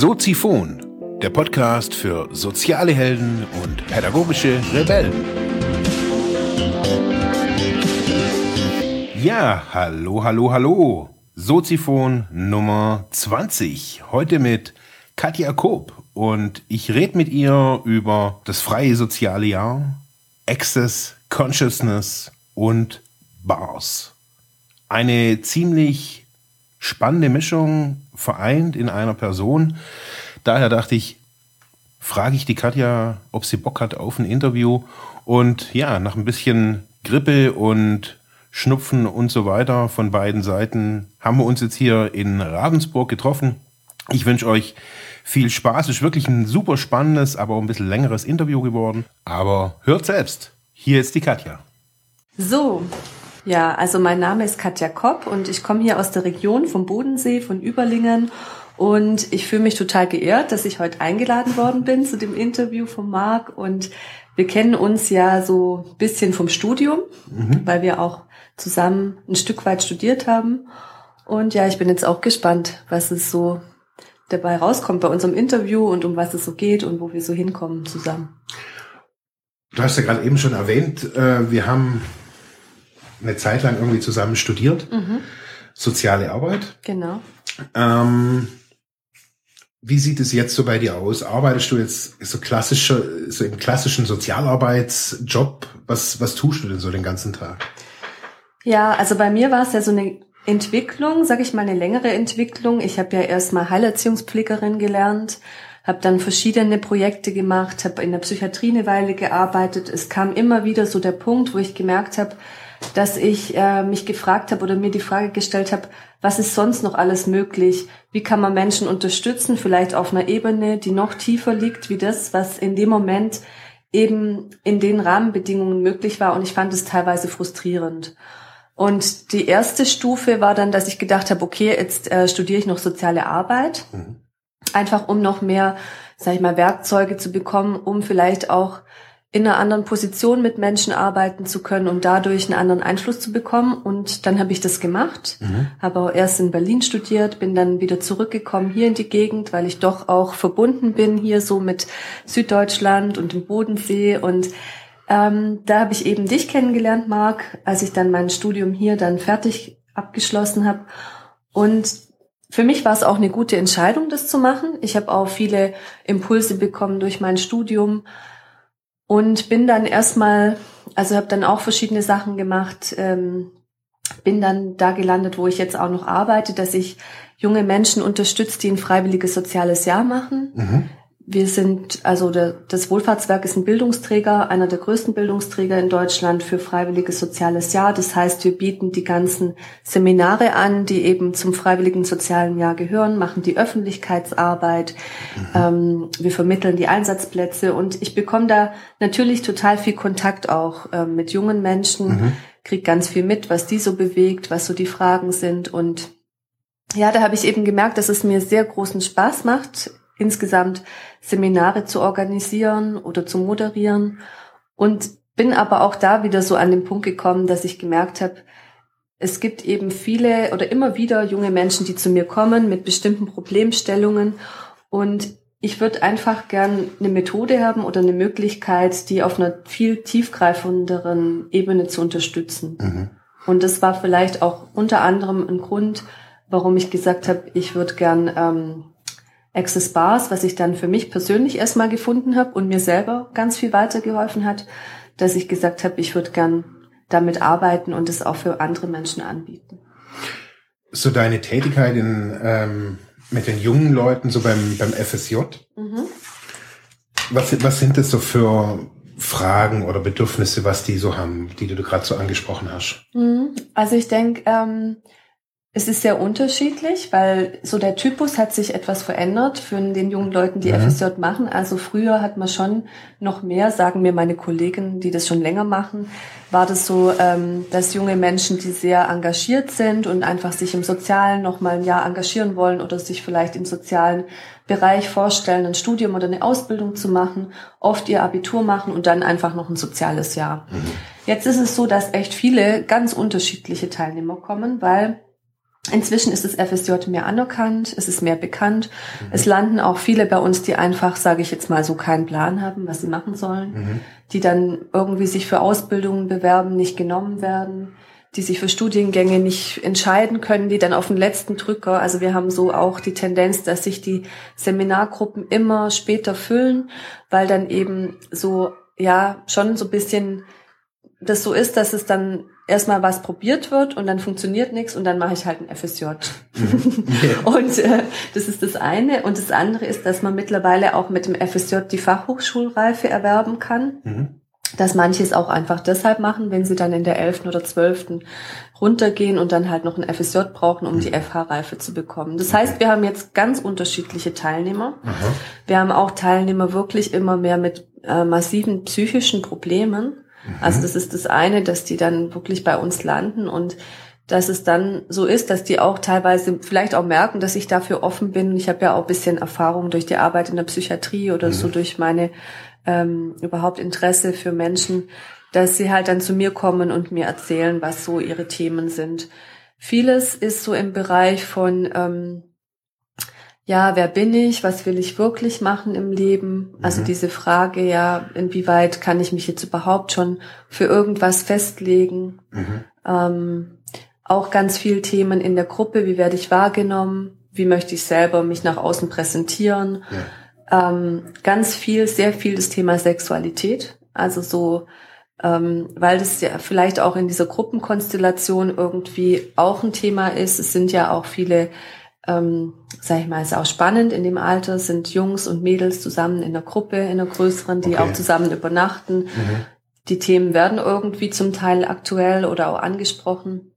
Soziphon, der Podcast für soziale Helden und pädagogische Rebellen. Ja, hallo, hallo, hallo. Soziphon Nummer 20. Heute mit Katja Koop und ich rede mit ihr über das freie soziale Jahr, Access, Consciousness und Bars. Eine ziemlich spannende Mischung vereint in einer Person. Daher dachte ich, frage ich die Katja, ob sie Bock hat auf ein Interview. Und ja, nach ein bisschen Grippe und Schnupfen und so weiter von beiden Seiten haben wir uns jetzt hier in Ravensburg getroffen. Ich wünsche euch viel Spaß. Es ist wirklich ein super spannendes, aber auch ein bisschen längeres Interview geworden. Aber hört selbst. Hier ist die Katja. So, ja, also mein Name ist Katja Kopp und ich komme hier aus der Region vom Bodensee, von Überlingen. Und ich fühle mich total geehrt, dass ich heute eingeladen worden bin zu dem Interview von Marc. Und wir kennen uns ja so ein bisschen vom Studium, mhm. weil wir auch zusammen ein Stück weit studiert haben. Und ja, ich bin jetzt auch gespannt, was es so dabei rauskommt bei unserem Interview und um was es so geht und wo wir so hinkommen zusammen. Du hast ja gerade eben schon erwähnt, äh, wir haben eine Zeit lang irgendwie zusammen studiert. Mhm. Soziale Arbeit. Genau. Ähm, wie sieht es jetzt so bei dir aus? Arbeitest du jetzt so klassischer, so im klassischen Sozialarbeitsjob? Was, was tust du denn so den ganzen Tag? Ja, also bei mir war es ja so eine Entwicklung, sage ich mal, eine längere Entwicklung. Ich habe ja erstmal Heilerziehungspflegerin gelernt, habe dann verschiedene Projekte gemacht, habe in der Psychiatrie eine Weile gearbeitet. Es kam immer wieder so der Punkt, wo ich gemerkt habe, dass ich äh, mich gefragt habe oder mir die Frage gestellt habe, was ist sonst noch alles möglich? Wie kann man Menschen unterstützen, vielleicht auf einer Ebene, die noch tiefer liegt, wie das, was in dem Moment eben in den Rahmenbedingungen möglich war. Und ich fand es teilweise frustrierend. Und die erste Stufe war dann, dass ich gedacht habe, okay, jetzt äh, studiere ich noch soziale Arbeit, mhm. einfach um noch mehr, sag ich mal, Werkzeuge zu bekommen, um vielleicht auch in einer anderen Position mit Menschen arbeiten zu können, um dadurch einen anderen Einfluss zu bekommen. Und dann habe ich das gemacht, mhm. habe auch erst in Berlin studiert, bin dann wieder zurückgekommen hier in die Gegend, weil ich doch auch verbunden bin hier so mit Süddeutschland und dem Bodensee. Und ähm, da habe ich eben dich kennengelernt, Marc, als ich dann mein Studium hier dann fertig abgeschlossen habe. Und für mich war es auch eine gute Entscheidung, das zu machen. Ich habe auch viele Impulse bekommen durch mein Studium und bin dann erstmal, also habe dann auch verschiedene Sachen gemacht, ähm, bin dann da gelandet, wo ich jetzt auch noch arbeite, dass ich junge Menschen unterstütze, die ein freiwilliges soziales Jahr machen. Mhm. Wir sind, also der, das Wohlfahrtswerk ist ein Bildungsträger, einer der größten Bildungsträger in Deutschland für freiwilliges soziales Jahr. Das heißt, wir bieten die ganzen Seminare an, die eben zum freiwilligen sozialen Jahr gehören, machen die Öffentlichkeitsarbeit, mhm. ähm, wir vermitteln die Einsatzplätze und ich bekomme da natürlich total viel Kontakt auch ähm, mit jungen Menschen, mhm. krieg ganz viel mit, was die so bewegt, was so die Fragen sind und ja, da habe ich eben gemerkt, dass es mir sehr großen Spaß macht, insgesamt Seminare zu organisieren oder zu moderieren und bin aber auch da wieder so an den Punkt gekommen, dass ich gemerkt habe, es gibt eben viele oder immer wieder junge Menschen, die zu mir kommen mit bestimmten Problemstellungen und ich würde einfach gern eine Methode haben oder eine Möglichkeit, die auf einer viel tiefgreifenderen Ebene zu unterstützen. Mhm. Und das war vielleicht auch unter anderem ein Grund, warum ich gesagt habe, ich würde gern ähm, Access Bars, was ich dann für mich persönlich erstmal gefunden habe und mir selber ganz viel weitergeholfen hat, dass ich gesagt habe, ich würde gern damit arbeiten und es auch für andere Menschen anbieten. So deine Tätigkeit in, ähm, mit den jungen Leuten, so beim, beim FSJ, mhm. was, was sind das so für Fragen oder Bedürfnisse, was die so haben, die du gerade so angesprochen hast? Mhm. Also ich denke, ähm, es ist sehr unterschiedlich, weil so der Typus hat sich etwas verändert für den jungen Leuten, die mhm. FSJ machen. Also früher hat man schon noch mehr, sagen mir meine Kollegen, die das schon länger machen, war das so, ähm, dass junge Menschen, die sehr engagiert sind und einfach sich im Sozialen noch mal ein Jahr engagieren wollen oder sich vielleicht im sozialen Bereich vorstellen, ein Studium oder eine Ausbildung zu machen, oft ihr Abitur machen und dann einfach noch ein soziales Jahr. Mhm. Jetzt ist es so, dass echt viele ganz unterschiedliche Teilnehmer kommen, weil Inzwischen ist das FSJ mehr anerkannt, es ist mehr bekannt. Mhm. Es landen auch viele bei uns, die einfach, sage ich jetzt mal, so keinen Plan haben, was sie machen sollen, mhm. die dann irgendwie sich für Ausbildungen bewerben, nicht genommen werden, die sich für Studiengänge nicht entscheiden können, die dann auf den letzten Drücker, also wir haben so auch die Tendenz, dass sich die Seminargruppen immer später füllen, weil dann eben so, ja, schon so ein bisschen das so ist, dass es dann erstmal was probiert wird und dann funktioniert nichts und dann mache ich halt ein FSJ. Mhm. und äh, das ist das eine. Und das andere ist, dass man mittlerweile auch mit dem FSJ die Fachhochschulreife erwerben kann. Mhm. Dass manche es auch einfach deshalb machen, wenn sie dann in der elften oder zwölften runtergehen und dann halt noch ein FSJ brauchen, um mhm. die FH-Reife zu bekommen. Das heißt, wir haben jetzt ganz unterschiedliche Teilnehmer. Aha. Wir haben auch Teilnehmer wirklich immer mehr mit äh, massiven psychischen Problemen also mhm. das ist das eine, dass die dann wirklich bei uns landen und dass es dann so ist, dass die auch teilweise vielleicht auch merken, dass ich dafür offen bin. Ich habe ja auch ein bisschen Erfahrung durch die Arbeit in der Psychiatrie oder mhm. so durch meine ähm, überhaupt Interesse für Menschen, dass sie halt dann zu mir kommen und mir erzählen, was so ihre Themen sind. Vieles ist so im Bereich von ähm, ja, wer bin ich, was will ich wirklich machen im Leben? Also mhm. diese Frage, ja, inwieweit kann ich mich jetzt überhaupt schon für irgendwas festlegen? Mhm. Ähm, auch ganz viel Themen in der Gruppe, wie werde ich wahrgenommen? Wie möchte ich selber mich nach außen präsentieren? Ja. Ähm, ganz viel, sehr viel das Thema Sexualität. Also so, ähm, weil das ja vielleicht auch in dieser Gruppenkonstellation irgendwie auch ein Thema ist. Es sind ja auch viele ähm, sag ich mal, ist auch spannend in dem Alter, sind Jungs und Mädels zusammen in der Gruppe, in einer größeren, die okay. auch zusammen übernachten. Mhm. Die Themen werden irgendwie zum Teil aktuell oder auch angesprochen.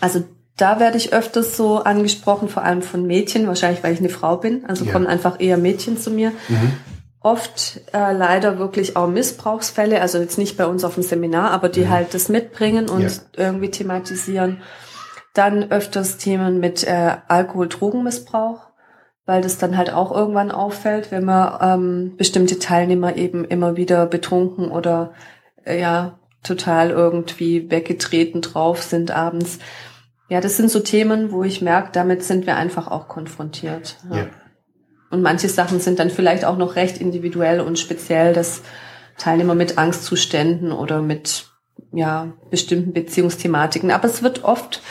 Also da werde ich öfters so angesprochen, vor allem von Mädchen, wahrscheinlich weil ich eine Frau bin. Also ja. kommen einfach eher Mädchen zu mir. Mhm. Oft äh, leider wirklich auch Missbrauchsfälle, also jetzt nicht bei uns auf dem Seminar, aber die mhm. halt das mitbringen und ja. irgendwie thematisieren. Dann öfters Themen mit äh, Alkohol-Drogenmissbrauch, weil das dann halt auch irgendwann auffällt, wenn man ähm, bestimmte Teilnehmer eben immer wieder betrunken oder äh, ja total irgendwie weggetreten drauf sind abends. Ja, das sind so Themen, wo ich merke, damit sind wir einfach auch konfrontiert. Ja. ja. Und manche Sachen sind dann vielleicht auch noch recht individuell und speziell, dass Teilnehmer mit Angstzuständen oder mit ja bestimmten Beziehungsthematiken. Aber es wird oft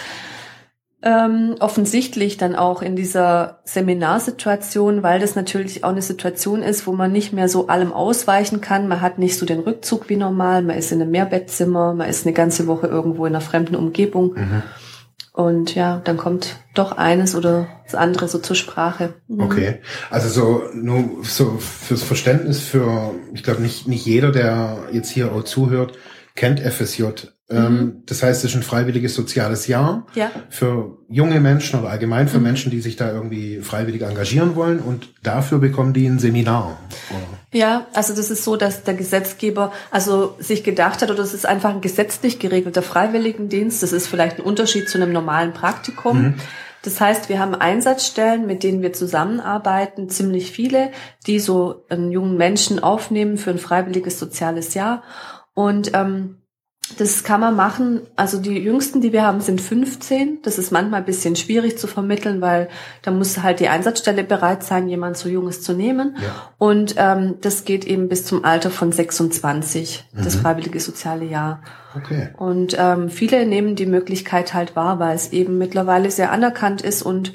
ähm, offensichtlich dann auch in dieser Seminarsituation, weil das natürlich auch eine Situation ist, wo man nicht mehr so allem ausweichen kann. Man hat nicht so den Rückzug wie normal. Man ist in einem Mehrbettzimmer, man ist eine ganze Woche irgendwo in einer fremden Umgebung. Mhm. Und ja, dann kommt doch eines oder das andere so zur Sprache. Mhm. Okay, also so nur so fürs Verständnis für, ich glaube nicht nicht jeder, der jetzt hier auch zuhört, kennt FSJ. Ähm, mhm. Das heißt, es ist ein freiwilliges soziales Jahr ja. für junge Menschen oder allgemein für mhm. Menschen, die sich da irgendwie freiwillig engagieren wollen und dafür bekommen die ein Seminar. Ja, also das ist so, dass der Gesetzgeber also sich gedacht hat, oder es ist einfach ein gesetzlich geregelter Freiwilligendienst. Das ist vielleicht ein Unterschied zu einem normalen Praktikum. Mhm. Das heißt, wir haben Einsatzstellen, mit denen wir zusammenarbeiten, ziemlich viele, die so einen jungen Menschen aufnehmen für ein freiwilliges soziales Jahr. Und ähm, das kann man machen. Also die jüngsten, die wir haben, sind 15. Das ist manchmal ein bisschen schwierig zu vermitteln, weil da muss halt die Einsatzstelle bereit sein, jemand so Junges zu nehmen. Ja. Und ähm, das geht eben bis zum Alter von 26, mhm. das freiwillige soziale Jahr. Okay. Und ähm, viele nehmen die Möglichkeit halt wahr, weil es eben mittlerweile sehr anerkannt ist und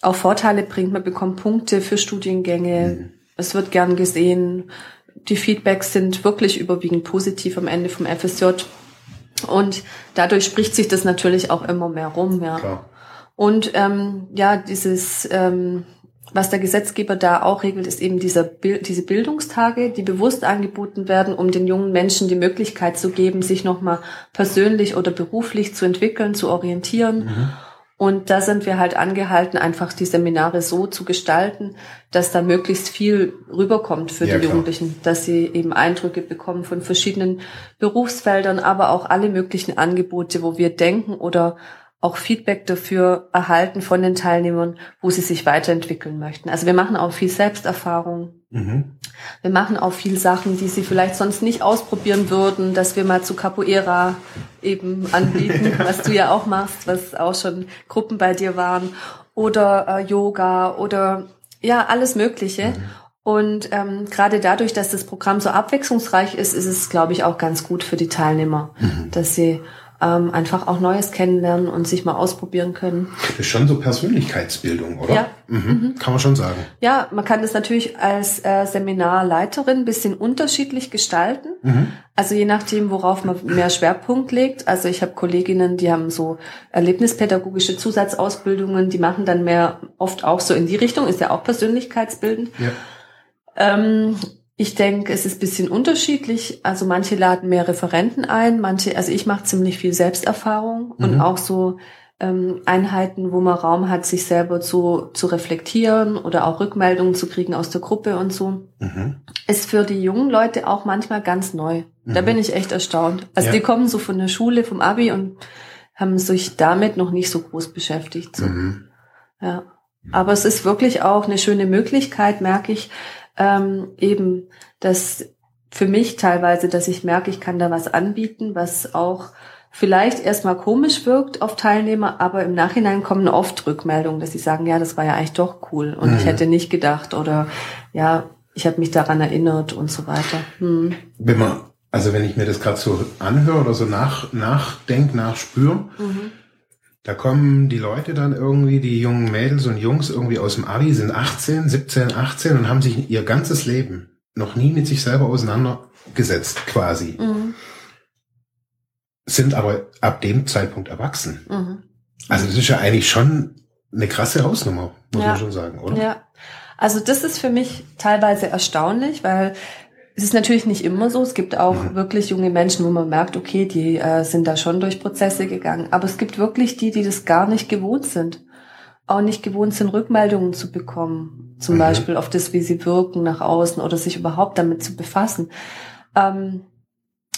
auch Vorteile bringt. Man bekommt Punkte für Studiengänge. Mhm. Es wird gern gesehen die Feedbacks sind wirklich überwiegend positiv am Ende vom FSJ. Und dadurch spricht sich das natürlich auch immer mehr rum, ja. Klar. Und ähm, ja, dieses, ähm, was der Gesetzgeber da auch regelt, ist eben dieser, diese Bildungstage, die bewusst angeboten werden, um den jungen Menschen die Möglichkeit zu geben, sich nochmal persönlich oder beruflich zu entwickeln, zu orientieren. Mhm und da sind wir halt angehalten, einfach die Seminare so zu gestalten, dass da möglichst viel rüberkommt für ja, die Jugendlichen, dass sie eben Eindrücke bekommen von verschiedenen Berufsfeldern, aber auch alle möglichen Angebote, wo wir denken oder auch Feedback dafür erhalten von den Teilnehmern, wo sie sich weiterentwickeln möchten. Also wir machen auch viel Selbsterfahrung. Mhm. Wir machen auch viel Sachen, die sie vielleicht sonst nicht ausprobieren würden, dass wir mal zu Capoeira eben anbieten, was du ja auch machst, was auch schon Gruppen bei dir waren, oder äh, Yoga oder ja, alles Mögliche. Mhm. Und ähm, gerade dadurch, dass das Programm so abwechslungsreich ist, ist es, glaube ich, auch ganz gut für die Teilnehmer, mhm. dass sie ähm, einfach auch Neues kennenlernen und sich mal ausprobieren können. Das ist schon so Persönlichkeitsbildung, oder? Ja. Mhm. Mhm. Kann man schon sagen. Ja, man kann das natürlich als äh, Seminarleiterin ein bisschen unterschiedlich gestalten. Mhm. Also je nachdem, worauf man mehr Schwerpunkt legt. Also ich habe Kolleginnen, die haben so erlebnispädagogische Zusatzausbildungen, die machen dann mehr oft auch so in die Richtung, ist ja auch persönlichkeitsbildend. Ja. Ähm, ich denke, es ist ein bisschen unterschiedlich. Also manche laden mehr Referenten ein, manche, also ich mache ziemlich viel Selbsterfahrung mhm. und auch so ähm, Einheiten, wo man Raum hat, sich selber zu, zu reflektieren oder auch Rückmeldungen zu kriegen aus der Gruppe und so. Mhm. Ist für die jungen Leute auch manchmal ganz neu. Mhm. Da bin ich echt erstaunt. Also ja. die kommen so von der Schule, vom Abi und haben sich damit noch nicht so groß beschäftigt. So. Mhm. Ja. Aber es ist wirklich auch eine schöne Möglichkeit, merke ich, ähm, eben das für mich teilweise, dass ich merke, ich kann da was anbieten, was auch vielleicht erstmal komisch wirkt auf Teilnehmer, aber im Nachhinein kommen oft Rückmeldungen, dass sie sagen, ja, das war ja eigentlich doch cool und mhm. ich hätte nicht gedacht oder ja, ich habe mich daran erinnert und so weiter. Hm. Wenn man, also wenn ich mir das gerade so anhöre oder so nach, nachdenk, nachspüre, mhm. Da kommen die Leute dann irgendwie, die jungen Mädels und Jungs irgendwie aus dem Abi, sind 18, 17, 18 und haben sich ihr ganzes Leben noch nie mit sich selber auseinandergesetzt, quasi. Mhm. Sind aber ab dem Zeitpunkt erwachsen. Mhm. Also das ist ja eigentlich schon eine krasse Hausnummer, muss ja. man schon sagen, oder? Ja. Also das ist für mich teilweise erstaunlich, weil es ist natürlich nicht immer so. Es gibt auch mhm. wirklich junge Menschen, wo man merkt, okay, die äh, sind da schon durch Prozesse gegangen. Aber es gibt wirklich die, die das gar nicht gewohnt sind. Auch nicht gewohnt sind, Rückmeldungen zu bekommen. Zum mhm. Beispiel auf das, wie sie wirken nach außen oder sich überhaupt damit zu befassen. Ähm,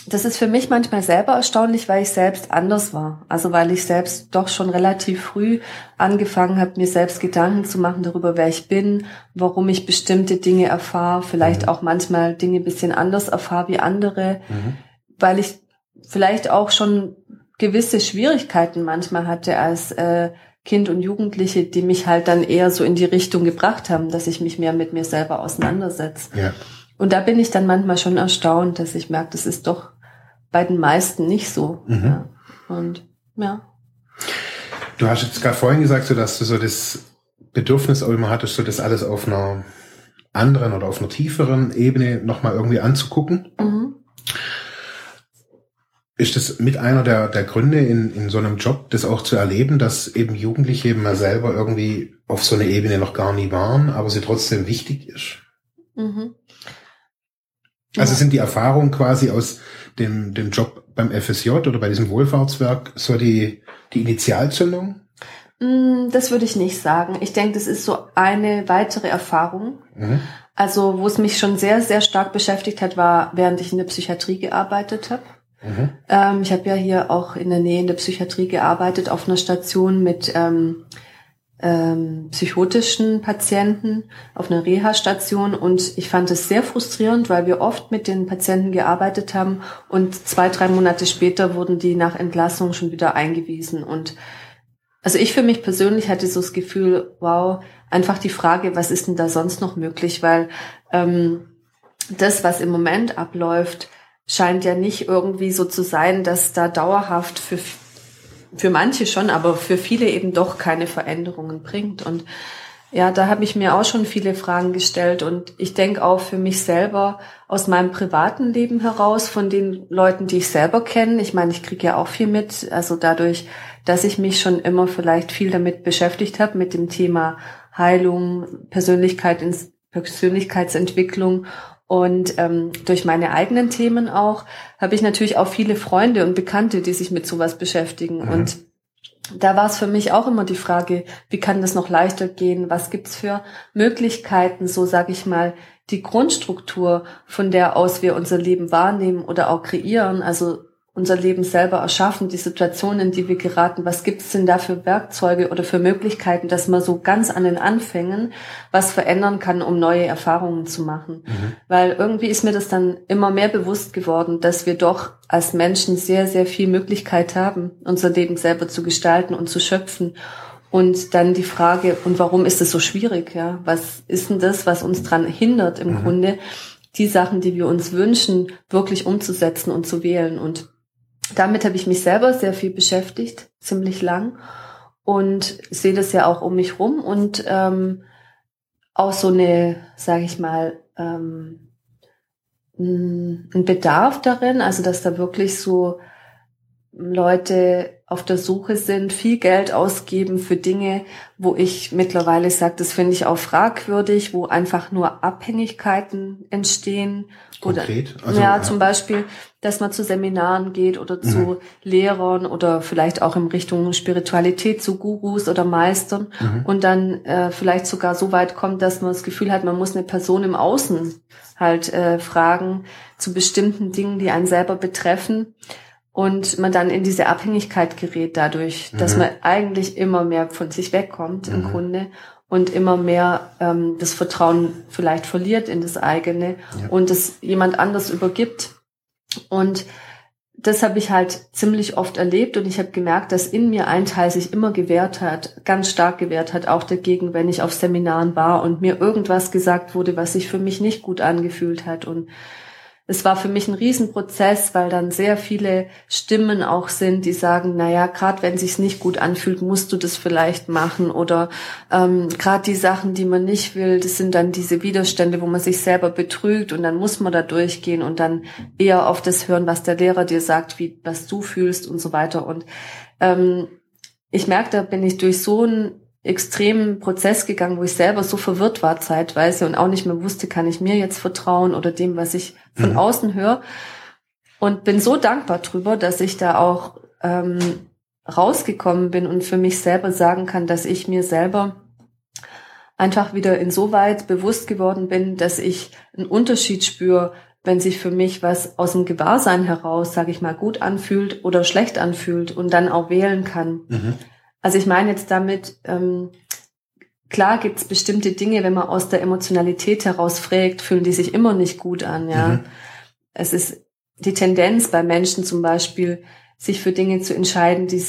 das ist für mich manchmal selber erstaunlich, weil ich selbst anders war. Also weil ich selbst doch schon relativ früh angefangen habe, mir selbst Gedanken zu machen darüber, wer ich bin, warum ich bestimmte Dinge erfahre, vielleicht mhm. auch manchmal Dinge ein bisschen anders erfahre wie andere, mhm. weil ich vielleicht auch schon gewisse Schwierigkeiten manchmal hatte als äh, Kind und Jugendliche, die mich halt dann eher so in die Richtung gebracht haben, dass ich mich mehr mit mir selber auseinandersetze. Ja. Und da bin ich dann manchmal schon erstaunt, dass ich merke, das ist doch bei den meisten nicht so. Mhm. Ja. Und ja. Du hast jetzt gerade vorhin gesagt, so dass du so das Bedürfnis auch immer hattest, so das alles auf einer anderen oder auf einer tieferen Ebene nochmal irgendwie anzugucken. Mhm. Ist das mit einer der, der Gründe in, in so einem Job, das auch zu erleben, dass eben Jugendliche eben mal selber irgendwie auf so einer Ebene noch gar nie waren, aber sie trotzdem wichtig ist? Mhm. Also sind die Erfahrungen quasi aus dem, dem Job beim FSJ oder bei diesem Wohlfahrtswerk so die, die Initialzündung? Mm, das würde ich nicht sagen. Ich denke, das ist so eine weitere Erfahrung. Mhm. Also, wo es mich schon sehr, sehr stark beschäftigt hat, war, während ich in der Psychiatrie gearbeitet habe. Mhm. Ähm, ich habe ja hier auch in der Nähe in der Psychiatrie gearbeitet, auf einer Station mit ähm, ähm, psychotischen Patienten auf einer Reha-Station. Und ich fand es sehr frustrierend, weil wir oft mit den Patienten gearbeitet haben. Und zwei, drei Monate später wurden die nach Entlassung schon wieder eingewiesen. Und also ich für mich persönlich hatte so das Gefühl, wow, einfach die Frage, was ist denn da sonst noch möglich, weil ähm, das, was im Moment abläuft, scheint ja nicht irgendwie so zu sein, dass da dauerhaft für für manche schon, aber für viele eben doch keine Veränderungen bringt. Und ja, da habe ich mir auch schon viele Fragen gestellt und ich denke auch für mich selber aus meinem privaten Leben heraus, von den Leuten, die ich selber kenne. Ich meine, ich kriege ja auch viel mit, also dadurch, dass ich mich schon immer vielleicht viel damit beschäftigt habe, mit dem Thema Heilung, Persönlichkeit, Persönlichkeitsentwicklung und ähm, durch meine eigenen Themen auch habe ich natürlich auch viele Freunde und Bekannte, die sich mit sowas beschäftigen. Mhm. Und da war es für mich auch immer die Frage, wie kann das noch leichter gehen? Was gibt's für Möglichkeiten, so sage ich mal, die Grundstruktur, von der aus wir unser Leben wahrnehmen oder auch kreieren, also unser Leben selber erschaffen, die Situationen, in die wir geraten. Was gibt es denn da für Werkzeuge oder für Möglichkeiten, dass man so ganz an den Anfängen was verändern kann, um neue Erfahrungen zu machen? Mhm. Weil irgendwie ist mir das dann immer mehr bewusst geworden, dass wir doch als Menschen sehr, sehr viel Möglichkeit haben, unser Leben selber zu gestalten und zu schöpfen. Und dann die Frage, und warum ist es so schwierig? Ja, was ist denn das, was uns dran hindert im mhm. Grunde, die Sachen, die wir uns wünschen, wirklich umzusetzen und zu wählen? Und damit habe ich mich selber sehr viel beschäftigt, ziemlich lang und sehe das ja auch um mich rum und ähm, auch so eine, sage ich mal, ähm, ein Bedarf darin, also dass da wirklich so Leute auf der Suche sind, viel Geld ausgeben für Dinge, wo ich mittlerweile sage, das finde ich auch fragwürdig, wo einfach nur Abhängigkeiten entstehen. Konkret? Oder, also, ja, ja, zum Beispiel, dass man zu Seminaren geht oder mhm. zu Lehrern oder vielleicht auch in Richtung Spiritualität zu Gurus oder Meistern mhm. und dann äh, vielleicht sogar so weit kommt, dass man das Gefühl hat, man muss eine Person im Außen halt äh, fragen zu bestimmten Dingen, die einen selber betreffen und man dann in diese Abhängigkeit gerät dadurch, mhm. dass man eigentlich immer mehr von sich wegkommt mhm. im Grunde und immer mehr ähm, das Vertrauen vielleicht verliert in das eigene ja. und es jemand anders übergibt. Und das habe ich halt ziemlich oft erlebt und ich habe gemerkt, dass in mir ein Teil sich immer gewehrt hat, ganz stark gewehrt hat, auch dagegen, wenn ich auf Seminaren war und mir irgendwas gesagt wurde, was sich für mich nicht gut angefühlt hat. Und es war für mich ein Riesenprozess, weil dann sehr viele Stimmen auch sind, die sagen, na ja, gerade wenn sich's nicht gut anfühlt, musst du das vielleicht machen oder ähm, gerade die Sachen, die man nicht will, das sind dann diese Widerstände, wo man sich selber betrügt und dann muss man da durchgehen und dann eher auf das hören, was der Lehrer dir sagt, wie was du fühlst und so weiter. Und ähm, ich merke, da bin ich durch so ein extremen Prozess gegangen, wo ich selber so verwirrt war zeitweise und auch nicht mehr wusste, kann ich mir jetzt vertrauen oder dem, was ich von mhm. außen höre. Und bin so dankbar drüber, dass ich da auch ähm, rausgekommen bin und für mich selber sagen kann, dass ich mir selber einfach wieder insoweit bewusst geworden bin, dass ich einen Unterschied spüre, wenn sich für mich was aus dem Gewahrsein heraus, sage ich mal, gut anfühlt oder schlecht anfühlt und dann auch wählen kann. Mhm. Also ich meine jetzt damit, ähm, klar gibt es bestimmte Dinge, wenn man aus der Emotionalität heraus fragt, fühlen die sich immer nicht gut an, ja. Mhm. Es ist die Tendenz bei Menschen zum Beispiel, sich für Dinge zu entscheiden, die,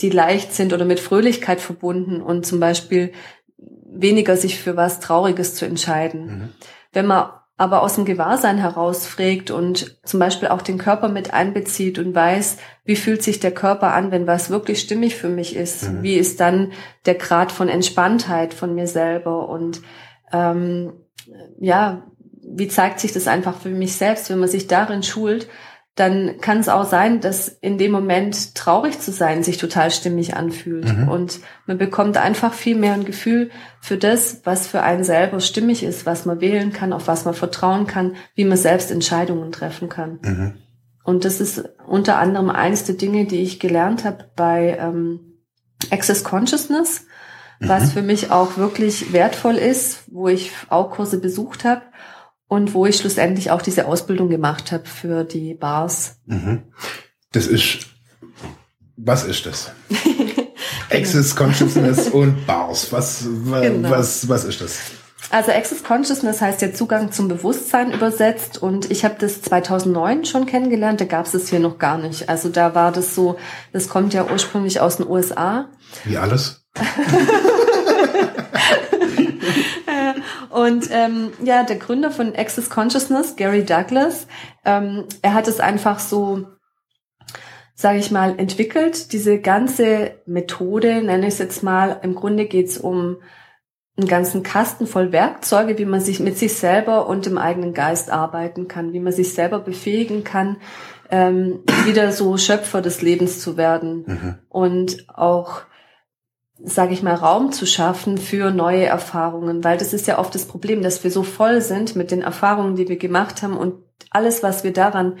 die leicht sind oder mit Fröhlichkeit verbunden und zum Beispiel weniger sich für was Trauriges zu entscheiden. Mhm. Wenn man aber aus dem Gewahrsein heraus fragt und zum Beispiel auch den Körper mit einbezieht und weiß, wie fühlt sich der Körper an, wenn was wirklich stimmig für mich ist, mhm. wie ist dann der Grad von Entspanntheit von mir selber? Und ähm, ja, wie zeigt sich das einfach für mich selbst, wenn man sich darin schult, dann kann es auch sein, dass in dem Moment traurig zu sein sich total stimmig anfühlt. Mhm. Und man bekommt einfach viel mehr ein Gefühl für das, was für einen selber stimmig ist, was man wählen kann, auf was man vertrauen kann, wie man selbst Entscheidungen treffen kann. Mhm. Und das ist unter anderem eines der Dinge, die ich gelernt habe bei ähm, Access Consciousness, mhm. was für mich auch wirklich wertvoll ist, wo ich auch Kurse besucht habe und wo ich schlussendlich auch diese Ausbildung gemacht habe für die Bars. Mhm. Das ist, was ist das? Access Consciousness und Bars. Was, genau. was, was ist das? Also Access Consciousness heißt ja Zugang zum Bewusstsein übersetzt und ich habe das 2009 schon kennengelernt, da gab es es hier noch gar nicht. Also da war das so, das kommt ja ursprünglich aus den USA. Wie alles? Und ähm, ja, der Gründer von Access Consciousness, Gary Douglas, ähm, er hat es einfach so, sage ich mal, entwickelt. Diese ganze Methode, nenne ich es jetzt mal, im Grunde geht's um einen ganzen Kasten voll Werkzeuge, wie man sich mit sich selber und dem eigenen Geist arbeiten kann, wie man sich selber befähigen kann, ähm, wieder so Schöpfer des Lebens zu werden mhm. und auch sage ich mal, Raum zu schaffen für neue Erfahrungen, weil das ist ja oft das Problem, dass wir so voll sind mit den Erfahrungen, die wir gemacht haben und alles, was wir daran,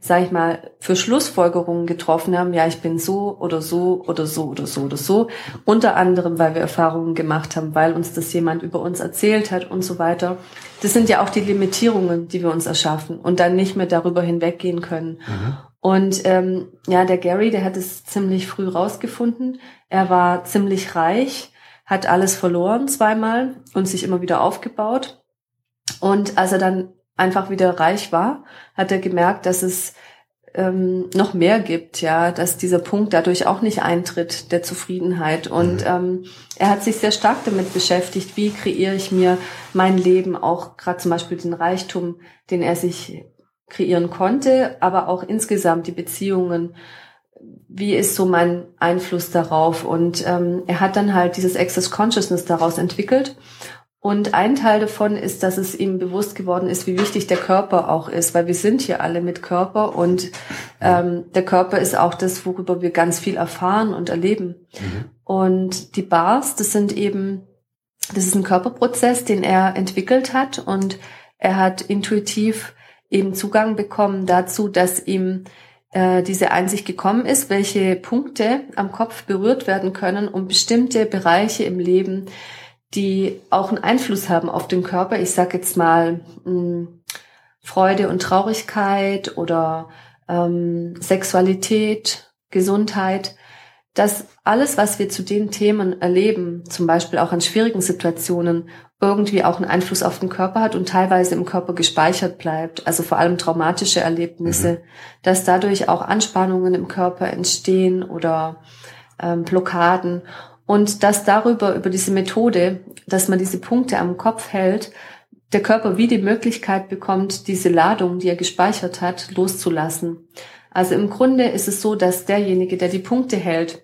sage ich mal, für Schlussfolgerungen getroffen haben, ja, ich bin so oder so oder so oder so oder so, unter anderem, weil wir Erfahrungen gemacht haben, weil uns das jemand über uns erzählt hat und so weiter. Das sind ja auch die Limitierungen, die wir uns erschaffen und dann nicht mehr darüber hinweggehen können. Mhm. Und ähm, ja, der Gary, der hat es ziemlich früh rausgefunden. Er war ziemlich reich, hat alles verloren zweimal und sich immer wieder aufgebaut. Und als er dann einfach wieder reich war, hat er gemerkt, dass es ähm, noch mehr gibt, ja, dass dieser Punkt dadurch auch nicht eintritt, der Zufriedenheit. Und mhm. ähm, er hat sich sehr stark damit beschäftigt, wie kreiere ich mir mein Leben, auch gerade zum Beispiel den Reichtum, den er sich kreieren konnte, aber auch insgesamt die Beziehungen. Wie ist so mein Einfluss darauf? Und ähm, er hat dann halt dieses Access Consciousness daraus entwickelt. Und ein Teil davon ist, dass es ihm bewusst geworden ist, wie wichtig der Körper auch ist, weil wir sind hier alle mit Körper und ähm, der Körper ist auch das, worüber wir ganz viel erfahren und erleben. Mhm. Und die Bars, das sind eben, das ist ein Körperprozess, den er entwickelt hat und er hat intuitiv eben Zugang bekommen dazu, dass ihm äh, diese Einsicht gekommen ist, welche Punkte am Kopf berührt werden können, um bestimmte Bereiche im Leben, die auch einen Einfluss haben auf den Körper. Ich sage jetzt mal mh, hm, Freude und Traurigkeit oder ähm, Sexualität, Gesundheit, dass alles, was wir zu den Themen erleben, zum Beispiel auch an schwierigen Situationen, irgendwie auch einen Einfluss auf den Körper hat und teilweise im Körper gespeichert bleibt, also vor allem traumatische Erlebnisse, mhm. dass dadurch auch Anspannungen im Körper entstehen oder ähm, Blockaden und dass darüber, über diese Methode, dass man diese Punkte am Kopf hält, der Körper wie die Möglichkeit bekommt, diese Ladung, die er gespeichert hat, loszulassen. Also im Grunde ist es so, dass derjenige, der die Punkte hält,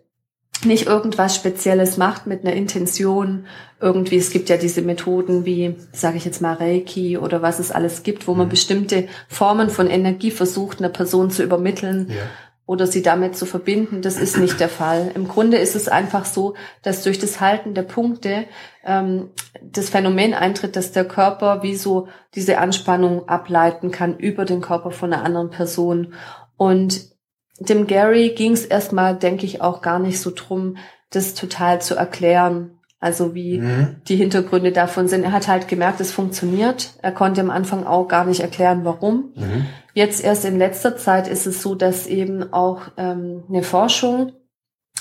nicht irgendwas Spezielles macht mit einer Intention. Irgendwie, es gibt ja diese Methoden wie, sage ich jetzt mal, Reiki oder was es alles gibt, wo man mhm. bestimmte Formen von Energie versucht, einer Person zu übermitteln. Ja. Oder sie damit zu verbinden, das ist nicht der Fall. Im Grunde ist es einfach so, dass durch das Halten der Punkte ähm, das Phänomen eintritt, dass der Körper wie so diese Anspannung ableiten kann über den Körper von einer anderen Person. Und dem Gary ging es erstmal, denke ich, auch gar nicht so drum, das total zu erklären. Also wie mhm. die Hintergründe davon sind. Er hat halt gemerkt, es funktioniert. Er konnte am Anfang auch gar nicht erklären, warum. Mhm. Jetzt erst in letzter Zeit ist es so, dass eben auch ähm, eine Forschung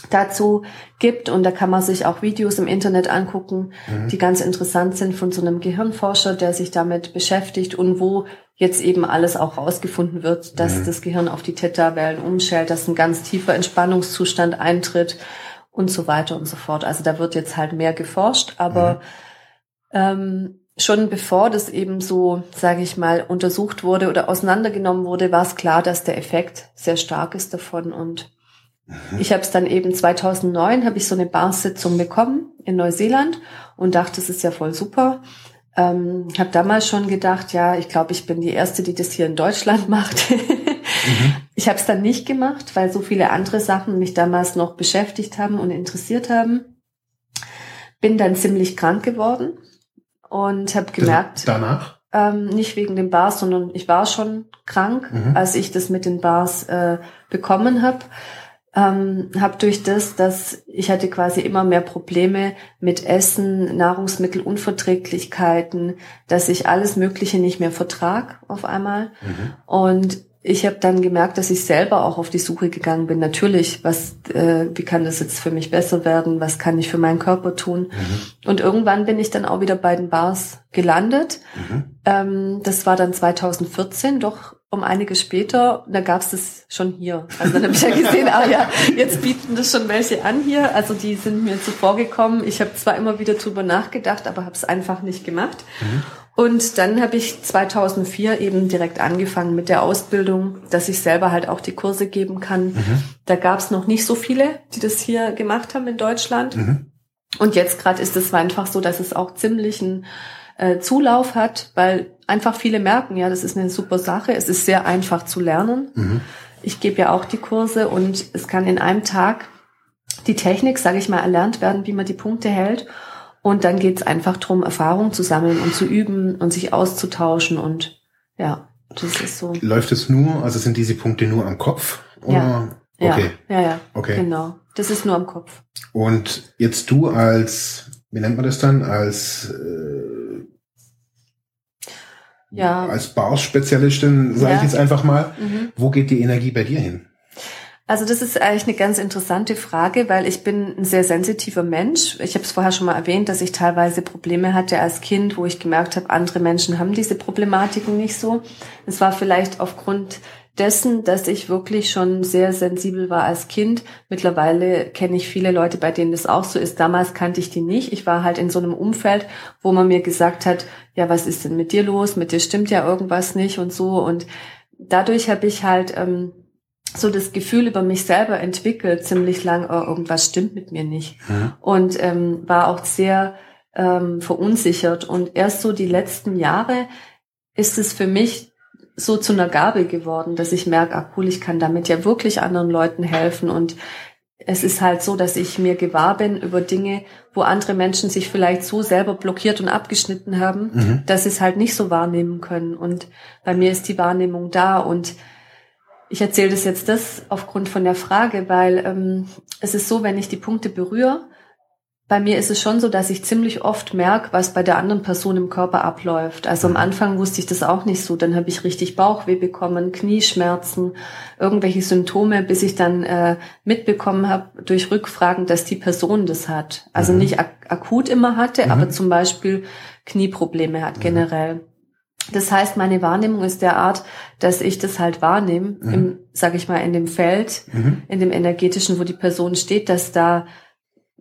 dazu gibt und da kann man sich auch Videos im Internet angucken, mhm. die ganz interessant sind von so einem Gehirnforscher, der sich damit beschäftigt und wo jetzt eben alles auch rausgefunden wird, dass mhm. das Gehirn auf die Theta-Wellen umschält, dass ein ganz tiefer Entspannungszustand eintritt und so weiter und so fort. Also da wird jetzt halt mehr geforscht, aber mhm. ähm, schon bevor das eben so, sage ich mal, untersucht wurde oder auseinandergenommen wurde, war es klar, dass der Effekt sehr stark ist davon und. Ich habe es dann eben 2009 habe ich so eine Barsitzung bekommen in Neuseeland und dachte, das ist ja voll super. Ähm, habe damals schon gedacht, ja, ich glaube, ich bin die erste, die das hier in Deutschland macht. mhm. Ich habe es dann nicht gemacht, weil so viele andere Sachen mich damals noch beschäftigt haben und interessiert haben. Bin dann ziemlich krank geworden und habe gemerkt. Danach? Ähm, nicht wegen dem Bars, sondern ich war schon krank, mhm. als ich das mit den Bars äh, bekommen habe ähm, habe durch das, dass ich hatte quasi immer mehr Probleme mit Essen, Nahrungsmittelunverträglichkeiten, dass ich alles Mögliche nicht mehr vertrag auf einmal. Mhm. Und ich habe dann gemerkt, dass ich selber auch auf die Suche gegangen bin. Natürlich, was, äh, wie kann das jetzt für mich besser werden? Was kann ich für meinen Körper tun? Mhm. Und irgendwann bin ich dann auch wieder bei den Bars gelandet. Mhm. Ähm, das war dann 2014, doch um einiges später, da gab es das schon hier. Also dann habe ich ja gesehen, ah ja, jetzt bieten das schon welche an hier. Also die sind mir zuvor gekommen. Ich habe zwar immer wieder drüber nachgedacht, aber habe es einfach nicht gemacht. Mhm. Und dann habe ich 2004 eben direkt angefangen mit der Ausbildung, dass ich selber halt auch die Kurse geben kann. Mhm. Da gab es noch nicht so viele, die das hier gemacht haben in Deutschland. Mhm. Und jetzt gerade ist es einfach so, dass es auch ziemlich ein äh, Zulauf hat, weil einfach viele merken, ja, das ist eine super Sache. Es ist sehr einfach zu lernen. Mhm. Ich gebe ja auch die Kurse und es kann in einem Tag die Technik, sage ich mal, erlernt werden, wie man die Punkte hält. Und dann geht's einfach drum, Erfahrung zu sammeln und zu üben und sich auszutauschen. Und ja, das ist so. Läuft es nur, also sind diese Punkte nur am Kopf? Oder? Ja. Okay. Ja, ja, okay. Genau. Das ist nur am Kopf. Und jetzt du als, wie nennt man das dann, als äh, ja. als Bars-Spezialistin, sage ja. ich jetzt einfach mal, mhm. wo geht die Energie bei dir hin? Also das ist eigentlich eine ganz interessante Frage, weil ich bin ein sehr sensitiver Mensch. Ich habe es vorher schon mal erwähnt, dass ich teilweise Probleme hatte als Kind, wo ich gemerkt habe, andere Menschen haben diese Problematiken nicht so. Es war vielleicht aufgrund dessen, dass ich wirklich schon sehr sensibel war als Kind. Mittlerweile kenne ich viele Leute, bei denen das auch so ist. Damals kannte ich die nicht. Ich war halt in so einem Umfeld, wo man mir gesagt hat, ja, was ist denn mit dir los? Mit dir stimmt ja irgendwas nicht und so. Und dadurch habe ich halt ähm, so das Gefühl über mich selber entwickelt, ziemlich lang, oh, irgendwas stimmt mit mir nicht. Mhm. Und ähm, war auch sehr ähm, verunsichert. Und erst so die letzten Jahre ist es für mich so zu einer Gabe geworden, dass ich merke, ah cool, ich kann damit ja wirklich anderen Leuten helfen. Und es ist halt so, dass ich mir gewahr bin über Dinge, wo andere Menschen sich vielleicht so selber blockiert und abgeschnitten haben, mhm. dass sie es halt nicht so wahrnehmen können. Und bei mir ist die Wahrnehmung da und ich erzähle das jetzt das aufgrund von der Frage, weil ähm, es ist so, wenn ich die Punkte berühre, bei mir ist es schon so, dass ich ziemlich oft merke, was bei der anderen Person im Körper abläuft. Also am mhm. Anfang wusste ich das auch nicht so. Dann habe ich richtig Bauchweh bekommen, Knieschmerzen, irgendwelche Symptome, bis ich dann äh, mitbekommen habe durch Rückfragen, dass die Person das hat. Also mhm. nicht ak akut immer hatte, mhm. aber zum Beispiel Knieprobleme hat mhm. generell. Das heißt, meine Wahrnehmung ist der Art, dass ich das halt wahrnehme, mhm. im, sag ich mal, in dem Feld, mhm. in dem energetischen, wo die Person steht, dass da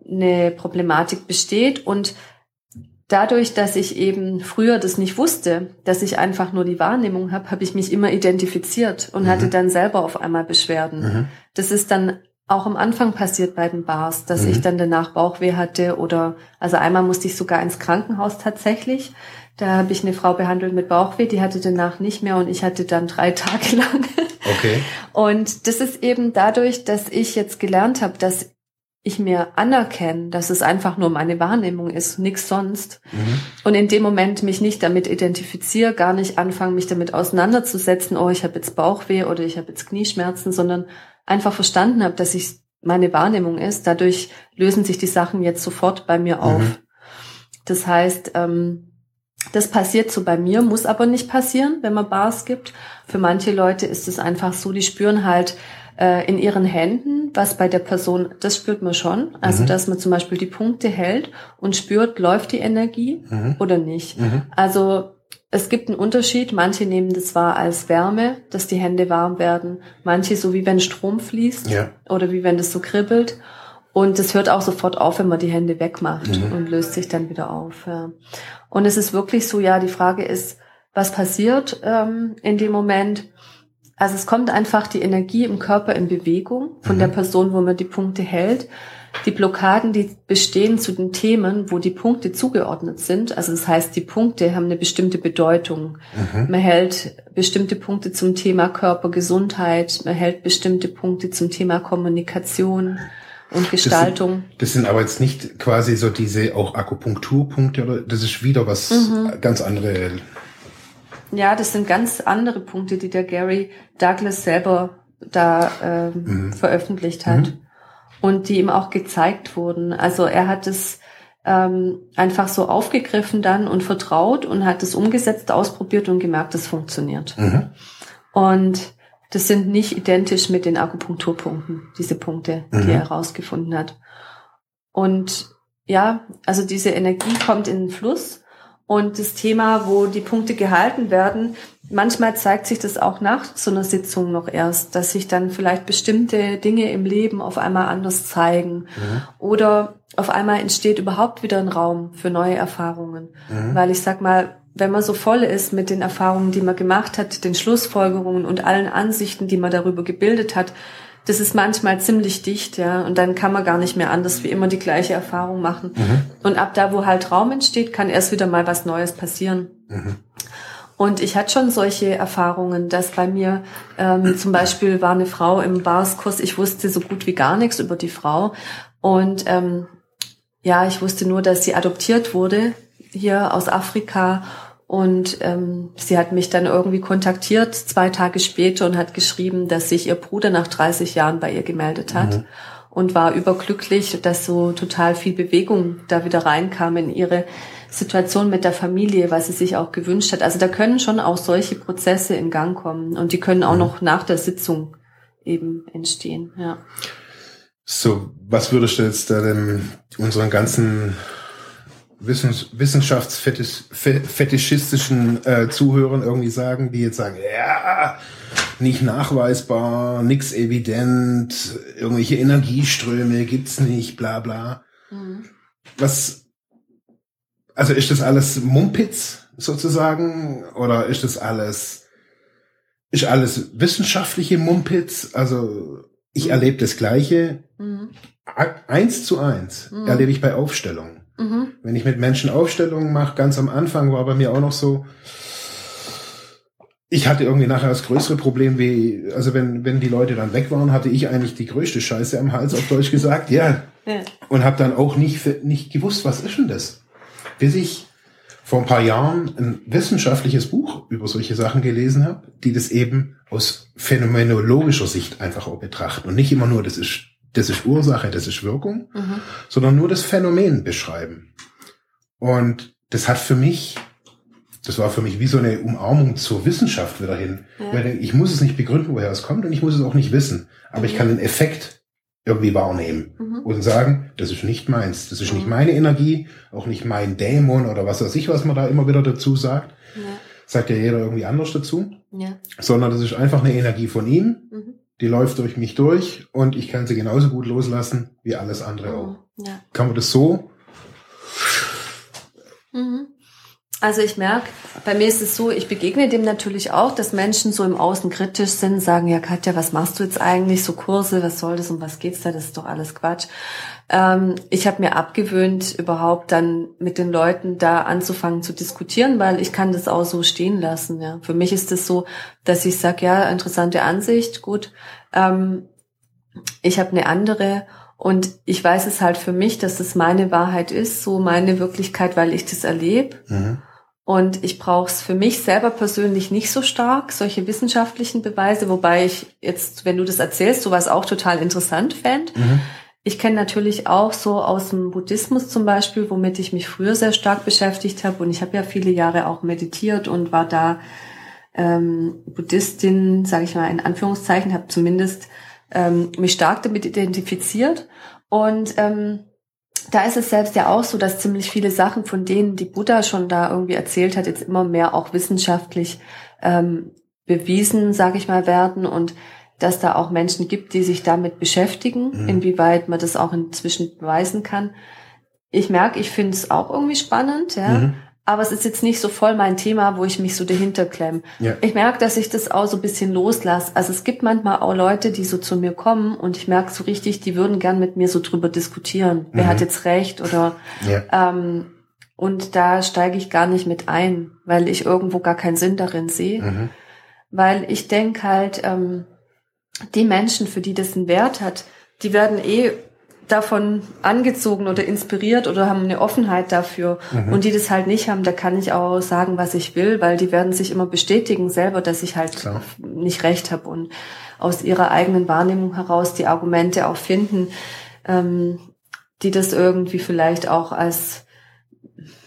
eine Problematik besteht und dadurch, dass ich eben früher das nicht wusste, dass ich einfach nur die Wahrnehmung habe, habe ich mich immer identifiziert und mhm. hatte dann selber auf einmal Beschwerden. Mhm. Das ist dann auch am Anfang passiert bei den Bars, dass ich dann danach Bauchweh hatte oder also einmal musste ich sogar ins Krankenhaus tatsächlich, da habe ich eine Frau behandelt mit Bauchweh, die hatte danach nicht mehr und ich hatte dann drei Tage lang. Okay. Und das ist eben dadurch, dass ich jetzt gelernt habe, dass ich mir anerkenne, dass es einfach nur meine Wahrnehmung ist, nichts sonst. Mhm. Und in dem Moment mich nicht damit identifiziere, gar nicht anfange, mich damit auseinanderzusetzen, oh, ich habe jetzt Bauchweh oder ich habe jetzt Knieschmerzen, sondern einfach verstanden habe, dass ich meine Wahrnehmung ist. Dadurch lösen sich die Sachen jetzt sofort bei mir auf. Mhm. Das heißt, ähm, das passiert so bei mir, muss aber nicht passieren, wenn man Bars gibt. Für manche Leute ist es einfach so, die spüren halt äh, in ihren Händen, was bei der Person, das spürt man schon. Also, mhm. dass man zum Beispiel die Punkte hält und spürt, läuft die Energie mhm. oder nicht. Mhm. Also, es gibt einen Unterschied. Manche nehmen das wahr als Wärme, dass die Hände warm werden. Manche so wie wenn Strom fließt ja. oder wie wenn das so kribbelt. Und es hört auch sofort auf, wenn man die Hände wegmacht mhm. und löst sich dann wieder auf. Ja. Und es ist wirklich so, ja, die Frage ist, was passiert ähm, in dem Moment? Also es kommt einfach die Energie im Körper in Bewegung von mhm. der Person, wo man die Punkte hält. Die Blockaden, die bestehen zu den Themen, wo die Punkte zugeordnet sind. Also das heißt, die Punkte haben eine bestimmte Bedeutung. Mhm. Man hält bestimmte Punkte zum Thema Körpergesundheit, man hält bestimmte Punkte zum Thema Kommunikation und Gestaltung. Das sind, das sind aber jetzt nicht quasi so diese auch Akupunkturpunkte oder das ist wieder was mhm. ganz andere. Ja, das sind ganz andere Punkte, die der Gary Douglas selber da ähm, mhm. veröffentlicht hat mhm. und die ihm auch gezeigt wurden. Also er hat es ähm, einfach so aufgegriffen dann und vertraut und hat es umgesetzt, ausprobiert und gemerkt, es funktioniert. Mhm. Und das sind nicht identisch mit den Akupunkturpunkten, diese Punkte, mhm. die er herausgefunden hat. Und ja, also diese Energie kommt in den Fluss und das Thema, wo die Punkte gehalten werden, manchmal zeigt sich das auch nach so einer Sitzung noch erst, dass sich dann vielleicht bestimmte Dinge im Leben auf einmal anders zeigen. Mhm. Oder auf einmal entsteht überhaupt wieder ein Raum für neue Erfahrungen. Mhm. Weil ich sag mal, wenn man so voll ist mit den Erfahrungen, die man gemacht hat, den Schlussfolgerungen und allen Ansichten, die man darüber gebildet hat, das ist manchmal ziemlich dicht, ja, und dann kann man gar nicht mehr anders wie immer die gleiche Erfahrung machen. Mhm. Und ab da, wo halt Raum entsteht, kann erst wieder mal was Neues passieren. Mhm. Und ich hatte schon solche Erfahrungen, dass bei mir ähm, zum Beispiel war eine Frau im Barskurs, ich wusste so gut wie gar nichts über die Frau. Und ähm, ja, ich wusste nur, dass sie adoptiert wurde hier aus Afrika und ähm, sie hat mich dann irgendwie kontaktiert, zwei Tage später, und hat geschrieben, dass sich ihr Bruder nach 30 Jahren bei ihr gemeldet hat. Mhm. Und war überglücklich, dass so total viel Bewegung da wieder reinkam in ihre Situation mit der Familie, was sie sich auch gewünscht hat. Also da können schon auch solche Prozesse in Gang kommen und die können auch mhm. noch nach der Sitzung eben entstehen. Ja. So, was würdest du jetzt da denn unseren ganzen Wissens wissenschaftsfetischistischen äh, Zuhörern irgendwie sagen, die jetzt sagen, ja, nicht nachweisbar, nix evident, irgendwelche Energieströme gibt's nicht, bla bla. Mhm. Was, also ist das alles Mumpitz sozusagen oder ist das alles, ist alles wissenschaftliche Mumpitz? Also ich mhm. erlebe das Gleiche. Mhm. Eins zu eins mhm. erlebe ich bei Aufstellungen. Mhm. Wenn ich mit Menschen Aufstellungen mache, ganz am Anfang war bei mir auch noch so, ich hatte irgendwie nachher das größere Problem, wie, also wenn, wenn die Leute dann weg waren, hatte ich eigentlich die größte Scheiße am Hals, auf Deutsch gesagt, ja. ja. Und habe dann auch nicht, nicht gewusst, was ist denn das? Bis ich vor ein paar Jahren ein wissenschaftliches Buch über solche Sachen gelesen habe, die das eben aus phänomenologischer Sicht einfach auch betrachten und nicht immer nur, das ist, das ist Ursache, das ist Wirkung, mhm. sondern nur das Phänomen beschreiben. Und das hat für mich das war für mich wie so eine Umarmung zur Wissenschaft wieder hin. Ja. Ich muss es nicht begründen, woher es kommt und ich muss es auch nicht wissen. Aber mhm. ich kann den Effekt irgendwie wahrnehmen mhm. und sagen, das ist nicht meins, das ist mhm. nicht meine Energie, auch nicht mein Dämon oder was weiß ich, was man da immer wieder dazu sagt. Ja. Sagt ja jeder irgendwie anders dazu. Ja. Sondern das ist einfach eine Energie von ihm, mhm. Die läuft durch mich durch und ich kann sie genauso gut loslassen wie alles andere mhm. auch. Ja. Kann man das so? Mhm. Also ich merke, bei mir ist es so, ich begegne dem natürlich auch, dass Menschen so im Außen kritisch sind, sagen, ja Katja, was machst du jetzt eigentlich, so Kurse, was soll das und was geht's da, das ist doch alles Quatsch. Ähm, ich habe mir abgewöhnt, überhaupt dann mit den Leuten da anzufangen zu diskutieren, weil ich kann das auch so stehen lassen. Ja. Für mich ist es das so, dass ich sage, ja, interessante Ansicht, gut, ähm, ich habe eine andere und ich weiß es halt für mich, dass es meine Wahrheit ist, so meine Wirklichkeit, weil ich das erlebe. Mhm. Und ich brauche es für mich selber persönlich nicht so stark, solche wissenschaftlichen Beweise, wobei ich jetzt, wenn du das erzählst, sowas auch total interessant fände. Mhm. Ich kenne natürlich auch so aus dem Buddhismus zum Beispiel, womit ich mich früher sehr stark beschäftigt habe. Und ich habe ja viele Jahre auch meditiert und war da ähm, Buddhistin, sage ich mal in Anführungszeichen, habe zumindest ähm, mich stark damit identifiziert. Und ähm, da ist es selbst ja auch so, dass ziemlich viele Sachen, von denen die Buddha schon da irgendwie erzählt hat, jetzt immer mehr auch wissenschaftlich ähm, bewiesen, sage ich mal, werden und dass da auch Menschen gibt, die sich damit beschäftigen, mhm. inwieweit man das auch inzwischen beweisen kann. Ich merke, ich finde es auch irgendwie spannend, ja. Mhm aber es ist jetzt nicht so voll mein Thema, wo ich mich so dahinter klemme. Ja. Ich merke, dass ich das auch so ein bisschen loslasse. Also es gibt manchmal auch Leute, die so zu mir kommen und ich merke so richtig, die würden gern mit mir so drüber diskutieren. Mhm. Wer hat jetzt recht oder ja. ähm, und da steige ich gar nicht mit ein, weil ich irgendwo gar keinen Sinn darin sehe. Mhm. Weil ich denke halt, ähm, die Menschen, für die das einen Wert hat, die werden eh davon angezogen oder inspiriert oder haben eine Offenheit dafür. Mhm. Und die das halt nicht haben, da kann ich auch sagen, was ich will, weil die werden sich immer bestätigen selber, dass ich halt Klar. nicht recht habe und aus ihrer eigenen Wahrnehmung heraus die Argumente auch finden, ähm, die das irgendwie vielleicht auch als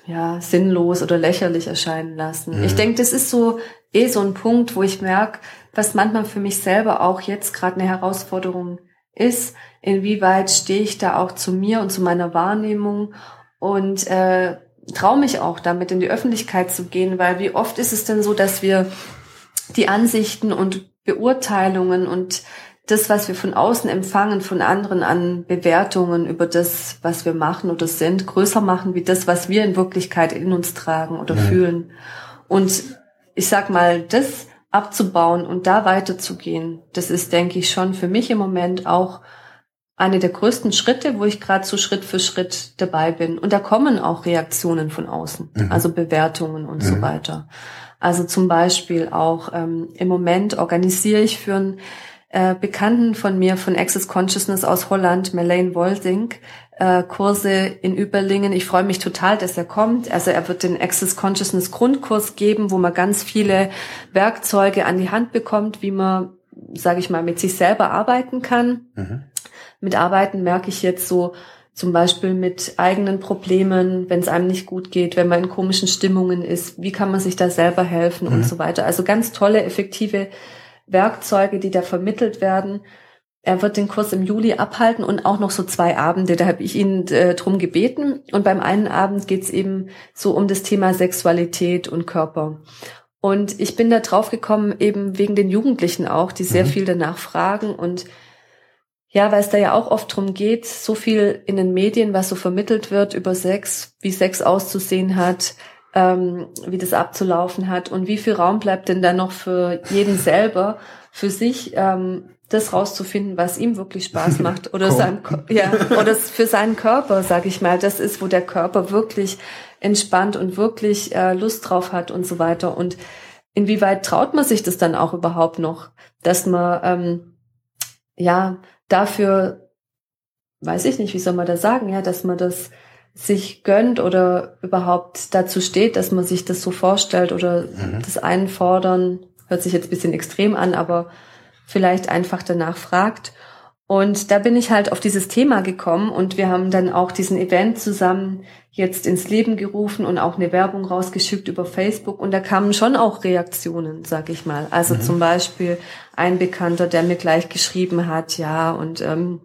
ja, sinnlos oder lächerlich erscheinen lassen. Mhm. Ich denke, das ist so eh so ein Punkt, wo ich merke, was manchmal für mich selber auch jetzt gerade eine Herausforderung ist, inwieweit stehe ich da auch zu mir und zu meiner Wahrnehmung und äh, traue mich auch damit in die Öffentlichkeit zu gehen, weil wie oft ist es denn so, dass wir die Ansichten und Beurteilungen und das, was wir von außen empfangen, von anderen an Bewertungen über das, was wir machen oder sind, größer machen, wie das, was wir in Wirklichkeit in uns tragen oder ja. fühlen. Und ich sag mal, das abzubauen und da weiterzugehen, das ist, denke ich, schon für mich im Moment auch eine der größten Schritte, wo ich gerade so Schritt für Schritt dabei bin. Und da kommen auch Reaktionen von außen, mhm. also Bewertungen und mhm. so weiter. Also zum Beispiel auch ähm, im Moment organisiere ich für einen äh, Bekannten von mir von Access Consciousness aus Holland, Melaine Woldink, äh, Kurse in Überlingen. Ich freue mich total, dass er kommt. Also er wird den Access Consciousness Grundkurs geben, wo man ganz viele Werkzeuge an die Hand bekommt, wie man, sage ich mal, mit sich selber arbeiten kann. Mhm. Mit Arbeiten merke ich jetzt so, zum Beispiel mit eigenen Problemen, wenn es einem nicht gut geht, wenn man in komischen Stimmungen ist, wie kann man sich da selber helfen mhm. und so weiter. Also ganz tolle, effektive Werkzeuge, die da vermittelt werden. Er wird den Kurs im Juli abhalten und auch noch so zwei Abende. Da habe ich ihn äh, drum gebeten. Und beim einen Abend geht's eben so um das Thema Sexualität und Körper. Und ich bin da drauf gekommen, eben wegen den Jugendlichen auch, die sehr mhm. viel danach fragen. Und ja, weil es da ja auch oft drum geht, so viel in den Medien, was so vermittelt wird über Sex, wie Sex auszusehen hat, ähm, wie das abzulaufen hat und wie viel Raum bleibt denn da noch für jeden selber, für sich ähm, das rauszufinden, was ihm wirklich Spaß macht oder sein, ja, oder für seinen Körper, sag ich mal, das ist, wo der Körper wirklich entspannt und wirklich äh, Lust drauf hat und so weiter. Und inwieweit traut man sich das dann auch überhaupt noch, dass man ähm, ja dafür, weiß ich nicht, wie soll man das sagen, ja, dass man das sich gönnt oder überhaupt dazu steht, dass man sich das so vorstellt oder mhm. das einfordern, hört sich jetzt ein bisschen extrem an, aber vielleicht einfach danach fragt. Und da bin ich halt auf dieses Thema gekommen und wir haben dann auch diesen Event zusammen jetzt ins Leben gerufen und auch eine Werbung rausgeschickt über Facebook und da kamen schon auch Reaktionen, sag ich mal. Also mhm. zum Beispiel ein Bekannter, der mir gleich geschrieben hat, ja, und ähm,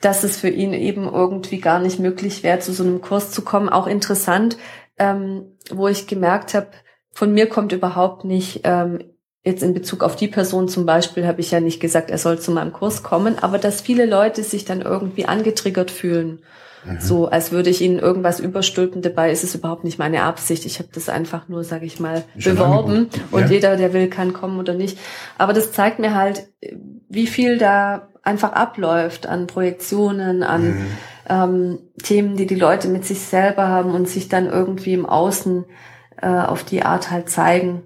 dass es für ihn eben irgendwie gar nicht möglich wäre, zu so einem Kurs zu kommen. Auch interessant, ähm, wo ich gemerkt habe, von mir kommt überhaupt nicht ähm, Jetzt in Bezug auf die Person zum Beispiel habe ich ja nicht gesagt, er soll zu meinem Kurs kommen, aber dass viele Leute sich dann irgendwie angetriggert fühlen. Mhm. So, als würde ich ihnen irgendwas überstülpen. Dabei ist es überhaupt nicht meine Absicht. Ich habe das einfach nur, sage ich mal, Schon beworben. Und ja. jeder, der will, kann kommen oder nicht. Aber das zeigt mir halt, wie viel da einfach abläuft an Projektionen, an mhm. ähm, Themen, die die Leute mit sich selber haben und sich dann irgendwie im Außen äh, auf die Art halt zeigen.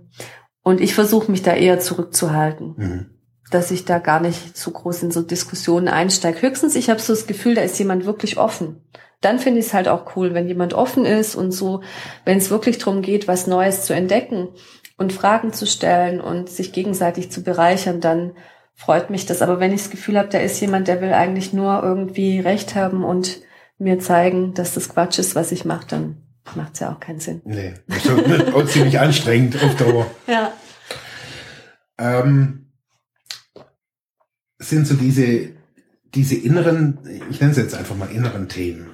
Und ich versuche mich da eher zurückzuhalten. Mhm. Dass ich da gar nicht zu groß in so Diskussionen einsteige. Höchstens, ich habe so das Gefühl, da ist jemand wirklich offen. Dann finde ich es halt auch cool, wenn jemand offen ist und so, wenn es wirklich darum geht, was Neues zu entdecken und Fragen zu stellen und sich gegenseitig zu bereichern, dann freut mich das. Aber wenn ich das Gefühl habe, da ist jemand, der will eigentlich nur irgendwie Recht haben und mir zeigen, dass das Quatsch ist, was ich mache, dann macht es ja auch keinen Sinn. Nee, ist auch ziemlich anstrengend auf Dauer. Ja. Ähm, sind so diese, diese inneren, ich nenne es jetzt einfach mal inneren Themen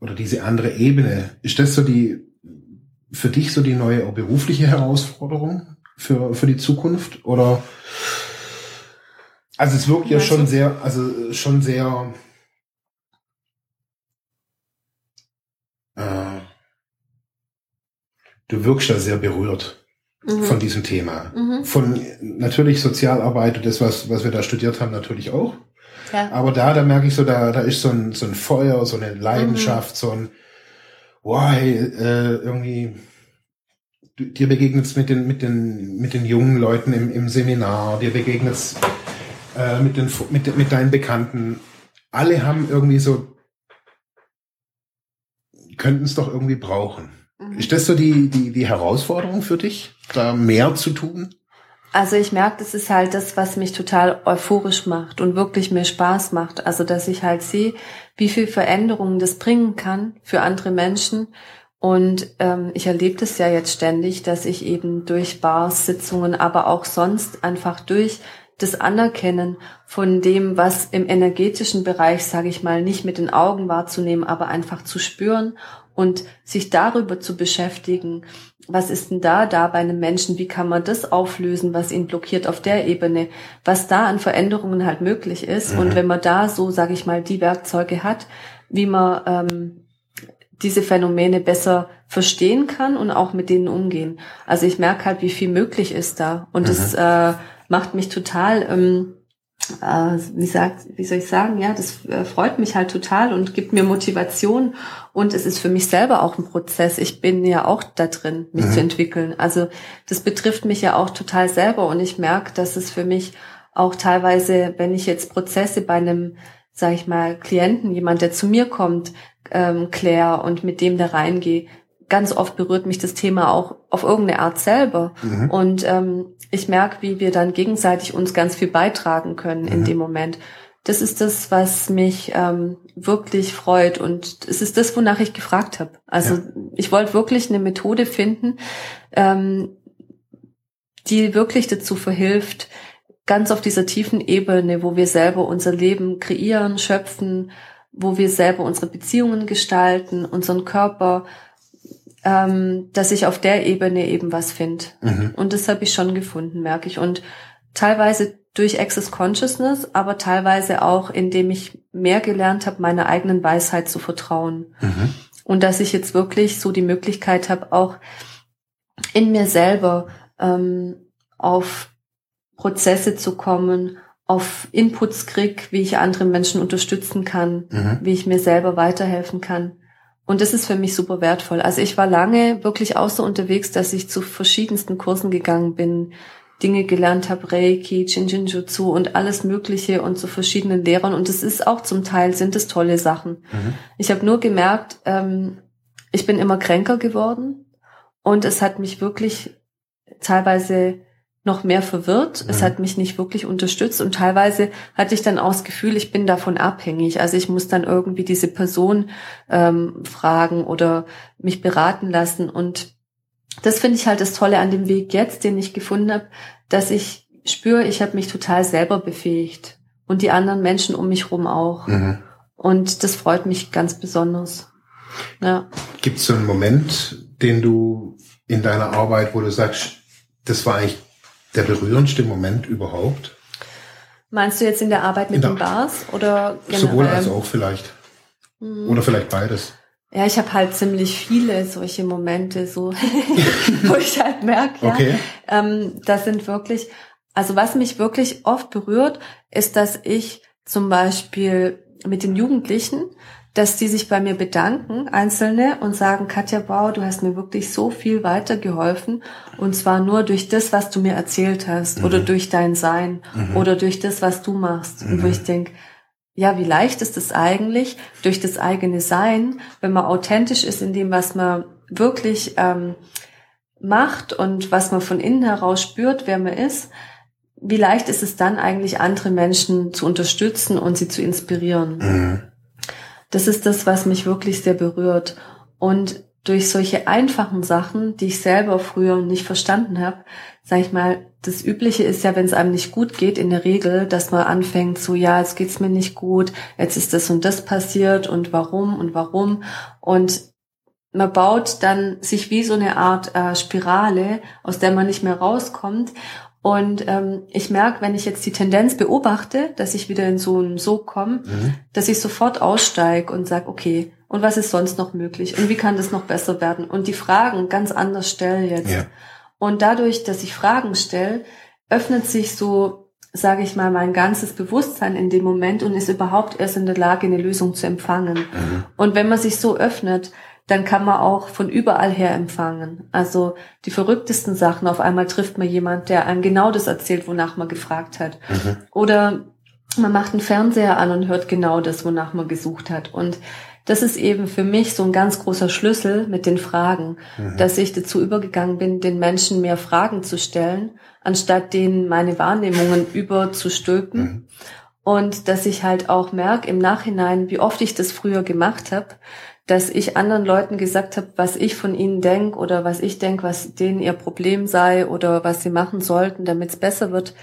oder diese andere Ebene, ist das so die, für dich so die neue berufliche Herausforderung für, für die Zukunft oder also es wirkt ja schon sehr, also schon sehr du wirkst da sehr berührt mhm. von diesem Thema. Mhm. Von natürlich Sozialarbeit und das, was, was wir da studiert haben, natürlich auch. Ja. Aber da, da merke ich so, da, da ist so ein, so ein Feuer, so eine Leidenschaft, mhm. so ein, wow, hey, äh, irgendwie, du, dir begegnet's mit den, mit den, mit den jungen Leuten im, im Seminar, dir begegnet's äh, mit den, mit, mit deinen Bekannten. Alle haben irgendwie so könnten es doch irgendwie brauchen. Ist das so die, die, die Herausforderung für dich, da mehr zu tun? Also ich merke, das ist halt das, was mich total euphorisch macht und wirklich mir Spaß macht. Also dass ich halt sehe, wie viel Veränderungen das bringen kann für andere Menschen. Und ähm, ich erlebe das ja jetzt ständig, dass ich eben durch Bars, Sitzungen, aber auch sonst einfach durch das Anerkennen von dem, was im energetischen Bereich, sage ich mal, nicht mit den Augen wahrzunehmen, aber einfach zu spüren und sich darüber zu beschäftigen, was ist denn da da bei einem Menschen, wie kann man das auflösen, was ihn blockiert auf der Ebene, was da an Veränderungen halt möglich ist. Mhm. Und wenn man da so, sage ich mal, die Werkzeuge hat, wie man ähm, diese Phänomene besser verstehen kann und auch mit denen umgehen. Also ich merke halt, wie viel möglich ist da. Und es mhm. äh, macht mich total, ähm, äh, wie, sagt, wie soll ich sagen, ja, das äh, freut mich halt total und gibt mir Motivation. Und es ist für mich selber auch ein Prozess. Ich bin ja auch da drin, mich mhm. zu entwickeln. Also das betrifft mich ja auch total selber. Und ich merke, dass es für mich auch teilweise, wenn ich jetzt Prozesse bei einem, sag ich mal, Klienten, jemand, der zu mir kommt, ähm, klär und mit dem da reingehe, ganz oft berührt mich das Thema auch auf irgendeine Art selber. Mhm. Und ähm, ich merke, wie wir dann gegenseitig uns ganz viel beitragen können mhm. in dem Moment. Das ist das, was mich ähm, wirklich freut und es ist das, wonach ich gefragt habe. Also ja. ich wollte wirklich eine Methode finden, ähm, die wirklich dazu verhilft, ganz auf dieser tiefen Ebene, wo wir selber unser Leben kreieren, schöpfen, wo wir selber unsere Beziehungen gestalten, unseren Körper, ähm, dass ich auf der Ebene eben was finde. Mhm. Und das habe ich schon gefunden, merke ich. Und teilweise durch Access Consciousness, aber teilweise auch, indem ich mehr gelernt habe, meiner eigenen Weisheit zu vertrauen. Mhm. Und dass ich jetzt wirklich so die Möglichkeit habe, auch in mir selber ähm, auf Prozesse zu kommen, auf Inputs krieg, wie ich andere Menschen unterstützen kann, mhm. wie ich mir selber weiterhelfen kann. Und das ist für mich super wertvoll. Also ich war lange wirklich auch so unterwegs, dass ich zu verschiedensten Kursen gegangen bin, Dinge gelernt habe, Reiki, Jinjinjutsu und alles Mögliche und zu verschiedenen Lehrern. Und es ist auch zum Teil, sind es tolle Sachen. Mhm. Ich habe nur gemerkt, ähm, ich bin immer kränker geworden und es hat mich wirklich teilweise noch mehr verwirrt. Mhm. Es hat mich nicht wirklich unterstützt und teilweise hatte ich dann auch das Gefühl, ich bin davon abhängig. Also ich muss dann irgendwie diese Person ähm, fragen oder mich beraten lassen. Und das finde ich halt das Tolle an dem Weg jetzt, den ich gefunden habe, dass ich spüre, ich habe mich total selber befähigt und die anderen Menschen um mich rum auch. Mhm. Und das freut mich ganz besonders. Ja. Gibt es so einen Moment, den du in deiner Arbeit, wo du sagst, das war eigentlich der berührendste Moment überhaupt? Meinst du jetzt in der Arbeit mit den Bars oder generell? Sowohl als auch vielleicht. Mhm. Oder vielleicht beides. Ja, ich habe halt ziemlich viele solche Momente, so wo ich halt merke, okay. ja, ähm, das sind wirklich, also was mich wirklich oft berührt, ist, dass ich zum Beispiel mit den Jugendlichen dass die sich bei mir bedanken, Einzelne, und sagen, Katja Bauer, du hast mir wirklich so viel weitergeholfen. Und zwar nur durch das, was du mir erzählt hast, mhm. oder durch dein Sein, mhm. oder durch das, was du machst. Mhm. Und wo mhm. ich denk, ja, wie leicht ist es eigentlich, durch das eigene Sein, wenn man authentisch ist in dem, was man wirklich ähm, macht und was man von innen heraus spürt, wer man ist, wie leicht ist es dann eigentlich, andere Menschen zu unterstützen und sie zu inspirieren. Das ist das, was mich wirklich sehr berührt. Und durch solche einfachen Sachen, die ich selber früher nicht verstanden habe, sag ich mal, das Übliche ist ja, wenn es einem nicht gut geht, in der Regel, dass man anfängt, so ja, jetzt geht's mir nicht gut, jetzt ist das und das passiert und warum und warum. Und man baut dann sich wie so eine Art äh, Spirale, aus der man nicht mehr rauskommt. Und ähm, ich merke, wenn ich jetzt die Tendenz beobachte, dass ich wieder in so einen Sog komme, mhm. dass ich sofort aussteige und sage, okay, und was ist sonst noch möglich? Und wie kann das noch besser werden? Und die Fragen ganz anders stelle jetzt. Ja. Und dadurch, dass ich Fragen stelle, öffnet sich so, sage ich mal, mein ganzes Bewusstsein in dem Moment und ist überhaupt erst in der Lage, eine Lösung zu empfangen. Mhm. Und wenn man sich so öffnet, dann kann man auch von überall her empfangen. Also die verrücktesten Sachen. Auf einmal trifft man jemand, der einem genau das erzählt, wonach man gefragt hat. Mhm. Oder man macht einen Fernseher an und hört genau das, wonach man gesucht hat. Und das ist eben für mich so ein ganz großer Schlüssel mit den Fragen, mhm. dass ich dazu übergegangen bin, den Menschen mehr Fragen zu stellen, anstatt denen meine Wahrnehmungen überzustülpen. Mhm. Und dass ich halt auch merke im Nachhinein, wie oft ich das früher gemacht habe, dass ich anderen Leuten gesagt habe, was ich von ihnen denke oder was ich denke, was denen ihr Problem sei oder was sie machen sollten, damit es besser wird.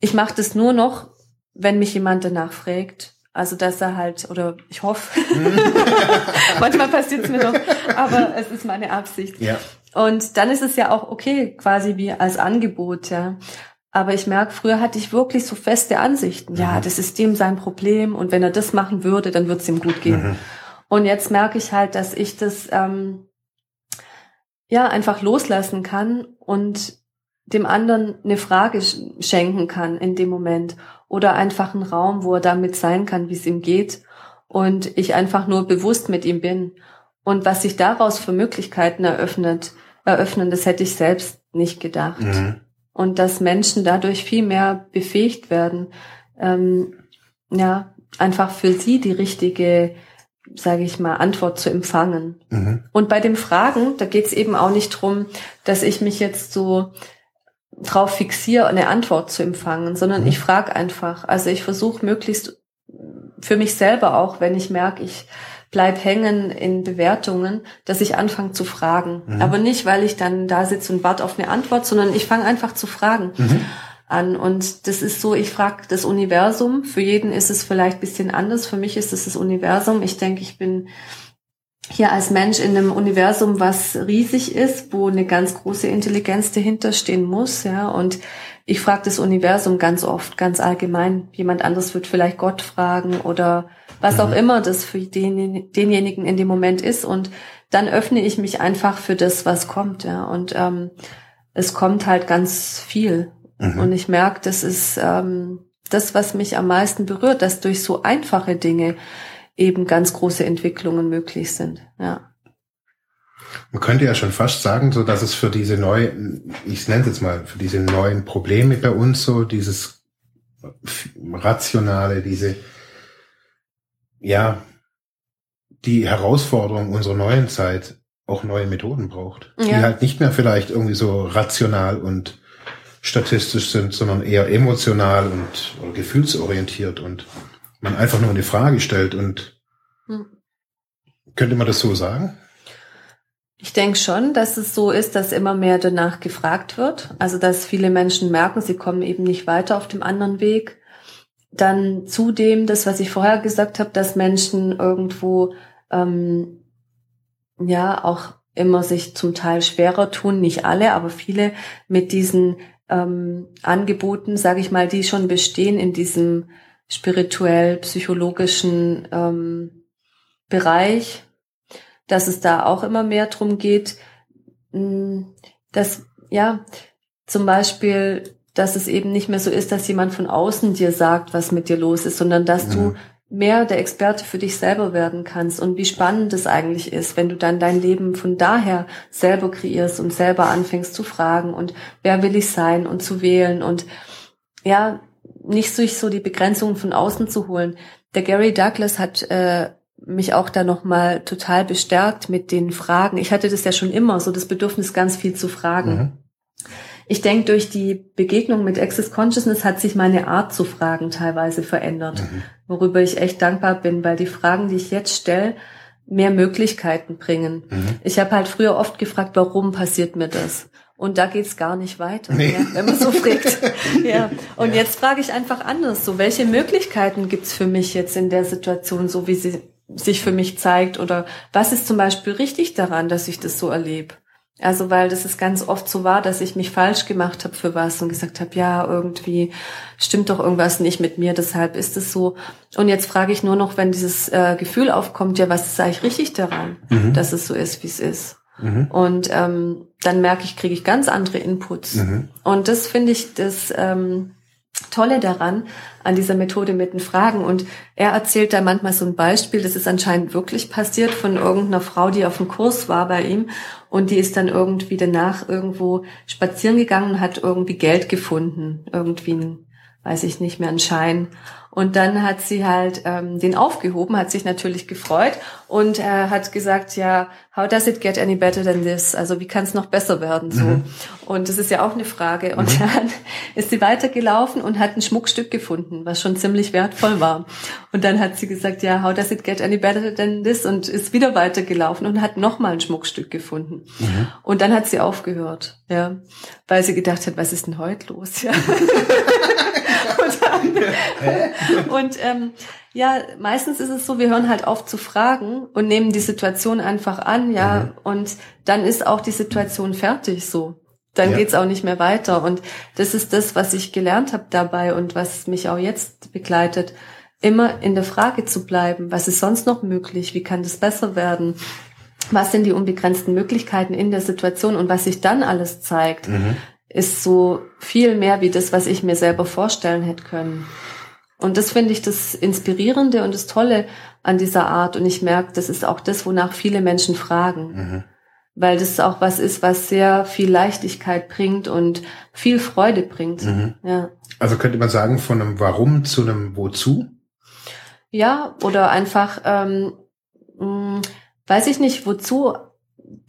Ich mache das nur noch, wenn mich jemand danach fragt. Also dass er halt, oder ich hoffe, manchmal passiert es mir doch, aber es ist meine Absicht. Ja. Und dann ist es ja auch okay, quasi wie als Angebot, ja. Aber ich merke, früher hatte ich wirklich so feste Ansichten. Ja, mhm. das ist dem sein Problem und wenn er das machen würde, dann wird es ihm gut gehen. Mhm. Und jetzt merke ich halt, dass ich das ähm, ja einfach loslassen kann und dem anderen eine Frage schenken kann in dem Moment oder einfach einen Raum, wo er damit sein kann, wie es ihm geht und ich einfach nur bewusst mit ihm bin. Und was sich daraus für Möglichkeiten eröffnet, eröffnen, das hätte ich selbst nicht gedacht. Mhm. Und dass Menschen dadurch viel mehr befähigt werden, ähm, ja, einfach für sie die richtige sage ich mal, Antwort zu empfangen. Mhm. Und bei dem Fragen, da geht es eben auch nicht drum, dass ich mich jetzt so drauf fixiere, eine Antwort zu empfangen, sondern mhm. ich frage einfach. Also ich versuche möglichst für mich selber auch, wenn ich merke, ich bleib hängen in Bewertungen, dass ich anfange zu fragen. Mhm. Aber nicht, weil ich dann da sitze und warte auf eine Antwort, sondern ich fange einfach zu fragen. Mhm an. Und das ist so, ich frage das Universum. Für jeden ist es vielleicht bisschen anders. Für mich ist es das Universum. Ich denke, ich bin hier als Mensch in einem Universum, was riesig ist, wo eine ganz große Intelligenz dahinter stehen muss, ja. Und ich frage das Universum ganz oft, ganz allgemein. Jemand anderes wird vielleicht Gott fragen oder was mhm. auch immer das für den, denjenigen in dem Moment ist. Und dann öffne ich mich einfach für das, was kommt, ja. Und ähm, es kommt halt ganz viel. Mhm. Und ich merke, das ist ähm, das, was mich am meisten berührt, dass durch so einfache Dinge eben ganz große Entwicklungen möglich sind. Ja. Man könnte ja schon fast sagen, so dass es für diese neuen, ich nenne es jetzt mal, für diese neuen Probleme bei uns so dieses rationale, diese, ja, die Herausforderung unserer neuen Zeit auch neue Methoden braucht, ja. die halt nicht mehr vielleicht irgendwie so rational und statistisch sind, sondern eher emotional und gefühlsorientiert und man einfach nur eine Frage stellt und hm. könnte man das so sagen? Ich denke schon, dass es so ist, dass immer mehr danach gefragt wird. Also dass viele Menschen merken, sie kommen eben nicht weiter auf dem anderen Weg. Dann zudem das, was ich vorher gesagt habe, dass Menschen irgendwo ähm, ja auch immer sich zum Teil schwerer tun, nicht alle, aber viele mit diesen ähm, Angeboten, sage ich mal, die schon bestehen in diesem spirituell-psychologischen ähm, Bereich, dass es da auch immer mehr drum geht, mm, dass, ja, zum Beispiel, dass es eben nicht mehr so ist, dass jemand von außen dir sagt, was mit dir los ist, sondern dass mhm. du mehr der Experte für dich selber werden kannst und wie spannend es eigentlich ist, wenn du dann dein Leben von daher selber kreierst und selber anfängst zu fragen und wer will ich sein und zu wählen und ja, nicht durch so die Begrenzungen von außen zu holen. Der Gary Douglas hat äh, mich auch da nochmal total bestärkt mit den Fragen. Ich hatte das ja schon immer, so das Bedürfnis, ganz viel zu fragen. Mhm. Ich denke, durch die Begegnung mit Access Consciousness hat sich meine Art zu fragen teilweise verändert, mhm. worüber ich echt dankbar bin, weil die Fragen, die ich jetzt stelle, mehr Möglichkeiten bringen. Mhm. Ich habe halt früher oft gefragt, warum passiert mir das? Und da geht's gar nicht weiter, nee. ja, wenn man so fragt. ja. Und ja. jetzt frage ich einfach anders. So, welche Möglichkeiten gibt's für mich jetzt in der Situation, so wie sie sich für mich zeigt? Oder was ist zum Beispiel richtig daran, dass ich das so erlebe? Also weil das ist ganz oft so war, dass ich mich falsch gemacht habe für was und gesagt habe, ja, irgendwie stimmt doch irgendwas nicht mit mir, deshalb ist es so. Und jetzt frage ich nur noch, wenn dieses äh, Gefühl aufkommt, ja, was ist eigentlich richtig daran, mhm. dass es so ist, wie es ist. Mhm. Und ähm, dann merke ich, kriege ich ganz andere Inputs. Mhm. Und das finde ich das ähm, Tolle daran, an dieser Methode mit den Fragen. Und er erzählt da manchmal so ein Beispiel, das ist anscheinend wirklich passiert von irgendeiner Frau, die auf dem Kurs war bei ihm. Und die ist dann irgendwie danach irgendwo spazieren gegangen und hat irgendwie Geld gefunden. Irgendwie ein, weiß ich nicht mehr, ein Schein. Und dann hat sie halt ähm, den aufgehoben, hat sich natürlich gefreut und äh, hat gesagt, ja, how does it get any better than this? Also wie kann es noch besser werden so? Mhm. Und das ist ja auch eine Frage. Und mhm. dann ist sie weitergelaufen und hat ein Schmuckstück gefunden, was schon ziemlich wertvoll war. Und dann hat sie gesagt, ja, how does it get any better than this? Und ist wieder weitergelaufen und hat nochmal ein Schmuckstück gefunden. Mhm. Und dann hat sie aufgehört, ja, weil sie gedacht hat, was ist denn heute los? Ja. und ähm, ja, meistens ist es so, wir hören halt auf zu fragen und nehmen die Situation einfach an, ja, mhm. und dann ist auch die Situation fertig so. Dann ja. geht's auch nicht mehr weiter. Und das ist das, was ich gelernt habe dabei und was mich auch jetzt begleitet, immer in der Frage zu bleiben, was ist sonst noch möglich, wie kann das besser werden, was sind die unbegrenzten Möglichkeiten in der Situation und was sich dann alles zeigt, mhm. Ist so viel mehr wie das, was ich mir selber vorstellen hätte können. Und das finde ich das Inspirierende und das Tolle an dieser Art. Und ich merke, das ist auch das, wonach viele Menschen fragen. Mhm. Weil das auch was ist, was sehr viel Leichtigkeit bringt und viel Freude bringt. Mhm. Ja. Also könnte man sagen, von einem Warum zu einem Wozu? Ja, oder einfach, ähm, Hm, weiß ich nicht, wozu.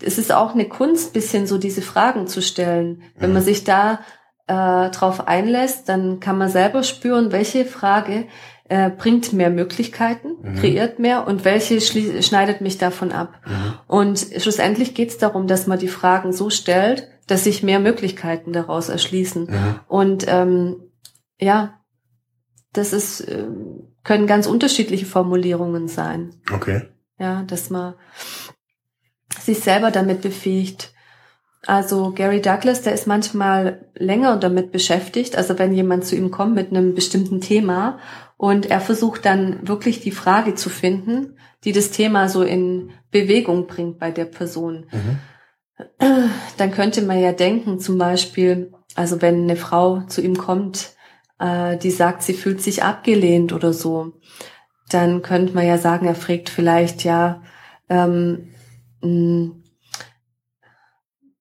Es ist auch eine Kunst, bisschen so diese Fragen zu stellen. Wenn man mhm. sich da äh, drauf einlässt, dann kann man selber spüren, welche Frage äh, bringt mehr Möglichkeiten, mhm. kreiert mehr und welche schneidet mich davon ab. Mhm. Und schlussendlich geht es darum, dass man die Fragen so stellt, dass sich mehr Möglichkeiten daraus erschließen. Mhm. Und ähm, ja, das ist, äh, können ganz unterschiedliche Formulierungen sein. Okay. Ja, dass man sich selber damit befähigt. Also Gary Douglas, der ist manchmal länger damit beschäftigt. Also wenn jemand zu ihm kommt mit einem bestimmten Thema und er versucht dann wirklich die Frage zu finden, die das Thema so in Bewegung bringt bei der Person. Mhm dann könnte man ja denken, zum Beispiel, also wenn eine Frau zu ihm kommt, äh, die sagt, sie fühlt sich abgelehnt oder so, dann könnte man ja sagen, er fragt vielleicht ja, ähm, hm,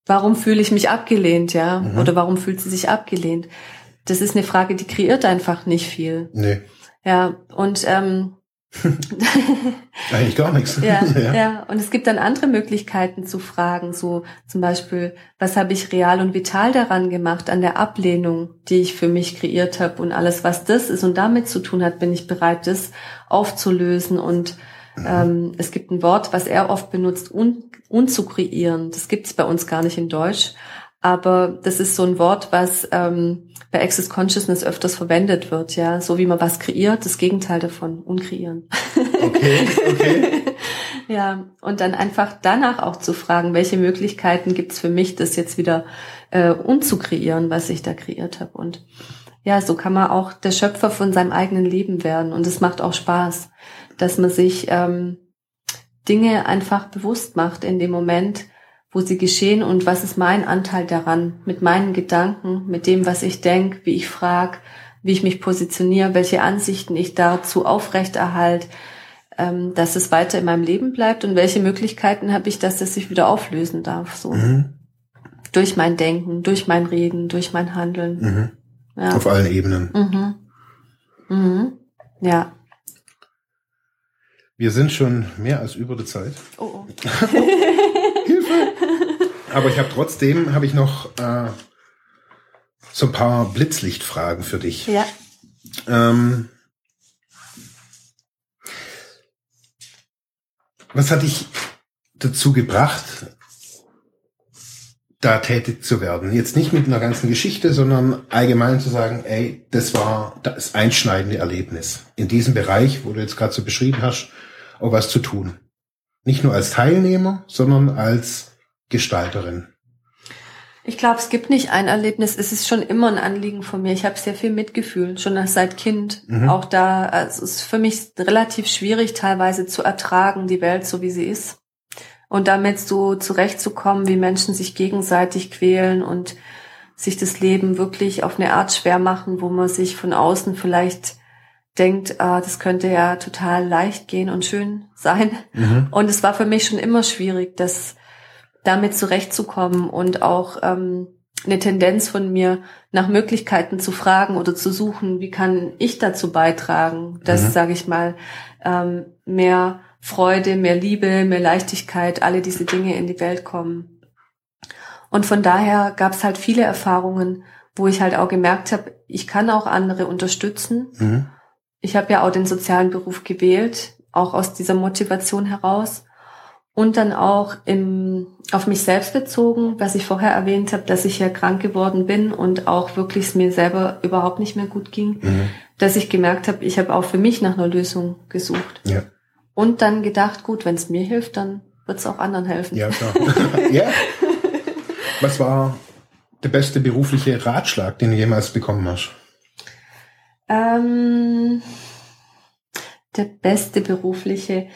warum fühle ich mich abgelehnt, ja? Mhm. Oder warum fühlt sie sich abgelehnt? Das ist eine Frage, die kreiert einfach nicht viel. Nee. Ja, und ähm, Eigentlich gar nichts. Ja, ja, ja. Und es gibt dann andere Möglichkeiten zu fragen, so zum Beispiel, was habe ich real und vital daran gemacht, an der Ablehnung, die ich für mich kreiert habe und alles, was das ist und damit zu tun hat, bin ich bereit, das aufzulösen. Und mhm. ähm, es gibt ein Wort, was er oft benutzt, un, unzukreieren. Das gibt es bei uns gar nicht in Deutsch. Aber das ist so ein Wort, was ähm, bei Access Consciousness öfters verwendet wird, ja. So wie man was kreiert, das Gegenteil davon, unkreieren. Okay, okay. ja, und dann einfach danach auch zu fragen, welche Möglichkeiten gibt's für mich, das jetzt wieder äh, unzukreieren, was ich da kreiert habe. Und ja, so kann man auch der Schöpfer von seinem eigenen Leben werden. Und es macht auch Spaß, dass man sich ähm, Dinge einfach bewusst macht in dem Moment, wo sie geschehen und was ist mein Anteil daran, mit meinen Gedanken, mit dem, was ich denke, wie ich frage, wie ich mich positioniere, welche Ansichten ich dazu aufrechterhalte, ähm, dass es weiter in meinem Leben bleibt und welche Möglichkeiten habe ich, dass es sich wieder auflösen darf. So. Mhm. Durch mein Denken, durch mein Reden, durch mein Handeln. Mhm. Ja. Auf allen Ebenen. Mhm. Mhm. Ja. Wir sind schon mehr als über der Zeit. Oh, oh. Hilfe! Aber ich habe trotzdem, habe ich noch äh, so ein paar Blitzlichtfragen für dich. Ja. Ähm, was hat dich dazu gebracht, da tätig zu werden? Jetzt nicht mit einer ganzen Geschichte, sondern allgemein zu sagen, ey, das war das einschneidende Erlebnis. In diesem Bereich, wo du jetzt gerade so beschrieben hast, auch was zu tun. Nicht nur als Teilnehmer, sondern als Gestalterin. Ich glaube, es gibt nicht ein Erlebnis. Es ist schon immer ein Anliegen von mir. Ich habe sehr viel Mitgefühl, schon seit Kind. Mhm. Auch da, also es ist für mich relativ schwierig, teilweise zu ertragen, die Welt so wie sie ist. Und damit so zurechtzukommen, wie Menschen sich gegenseitig quälen und sich das Leben wirklich auf eine Art schwer machen, wo man sich von außen vielleicht denkt, ah, das könnte ja total leicht gehen und schön sein. Mhm. Und es war für mich schon immer schwierig, das damit zurechtzukommen und auch ähm, eine Tendenz von mir, nach Möglichkeiten zu fragen oder zu suchen, wie kann ich dazu beitragen, dass, mhm. sage ich mal, ähm, mehr Freude, mehr Liebe, mehr Leichtigkeit, alle diese Dinge in die Welt kommen. Und von daher gab es halt viele Erfahrungen, wo ich halt auch gemerkt habe, ich kann auch andere unterstützen. Mhm ich habe ja auch den sozialen Beruf gewählt, auch aus dieser Motivation heraus. Und dann auch im, auf mich selbst bezogen, was ich vorher erwähnt habe, dass ich ja krank geworden bin und auch wirklich es mir selber überhaupt nicht mehr gut ging, mhm. dass ich gemerkt habe, ich habe auch für mich nach einer Lösung gesucht. Ja. Und dann gedacht, gut, wenn es mir hilft, dann wird es auch anderen helfen. Ja, klar. ja. Was war der beste berufliche Ratschlag, den du jemals bekommen hast? Ähm, der beste berufliche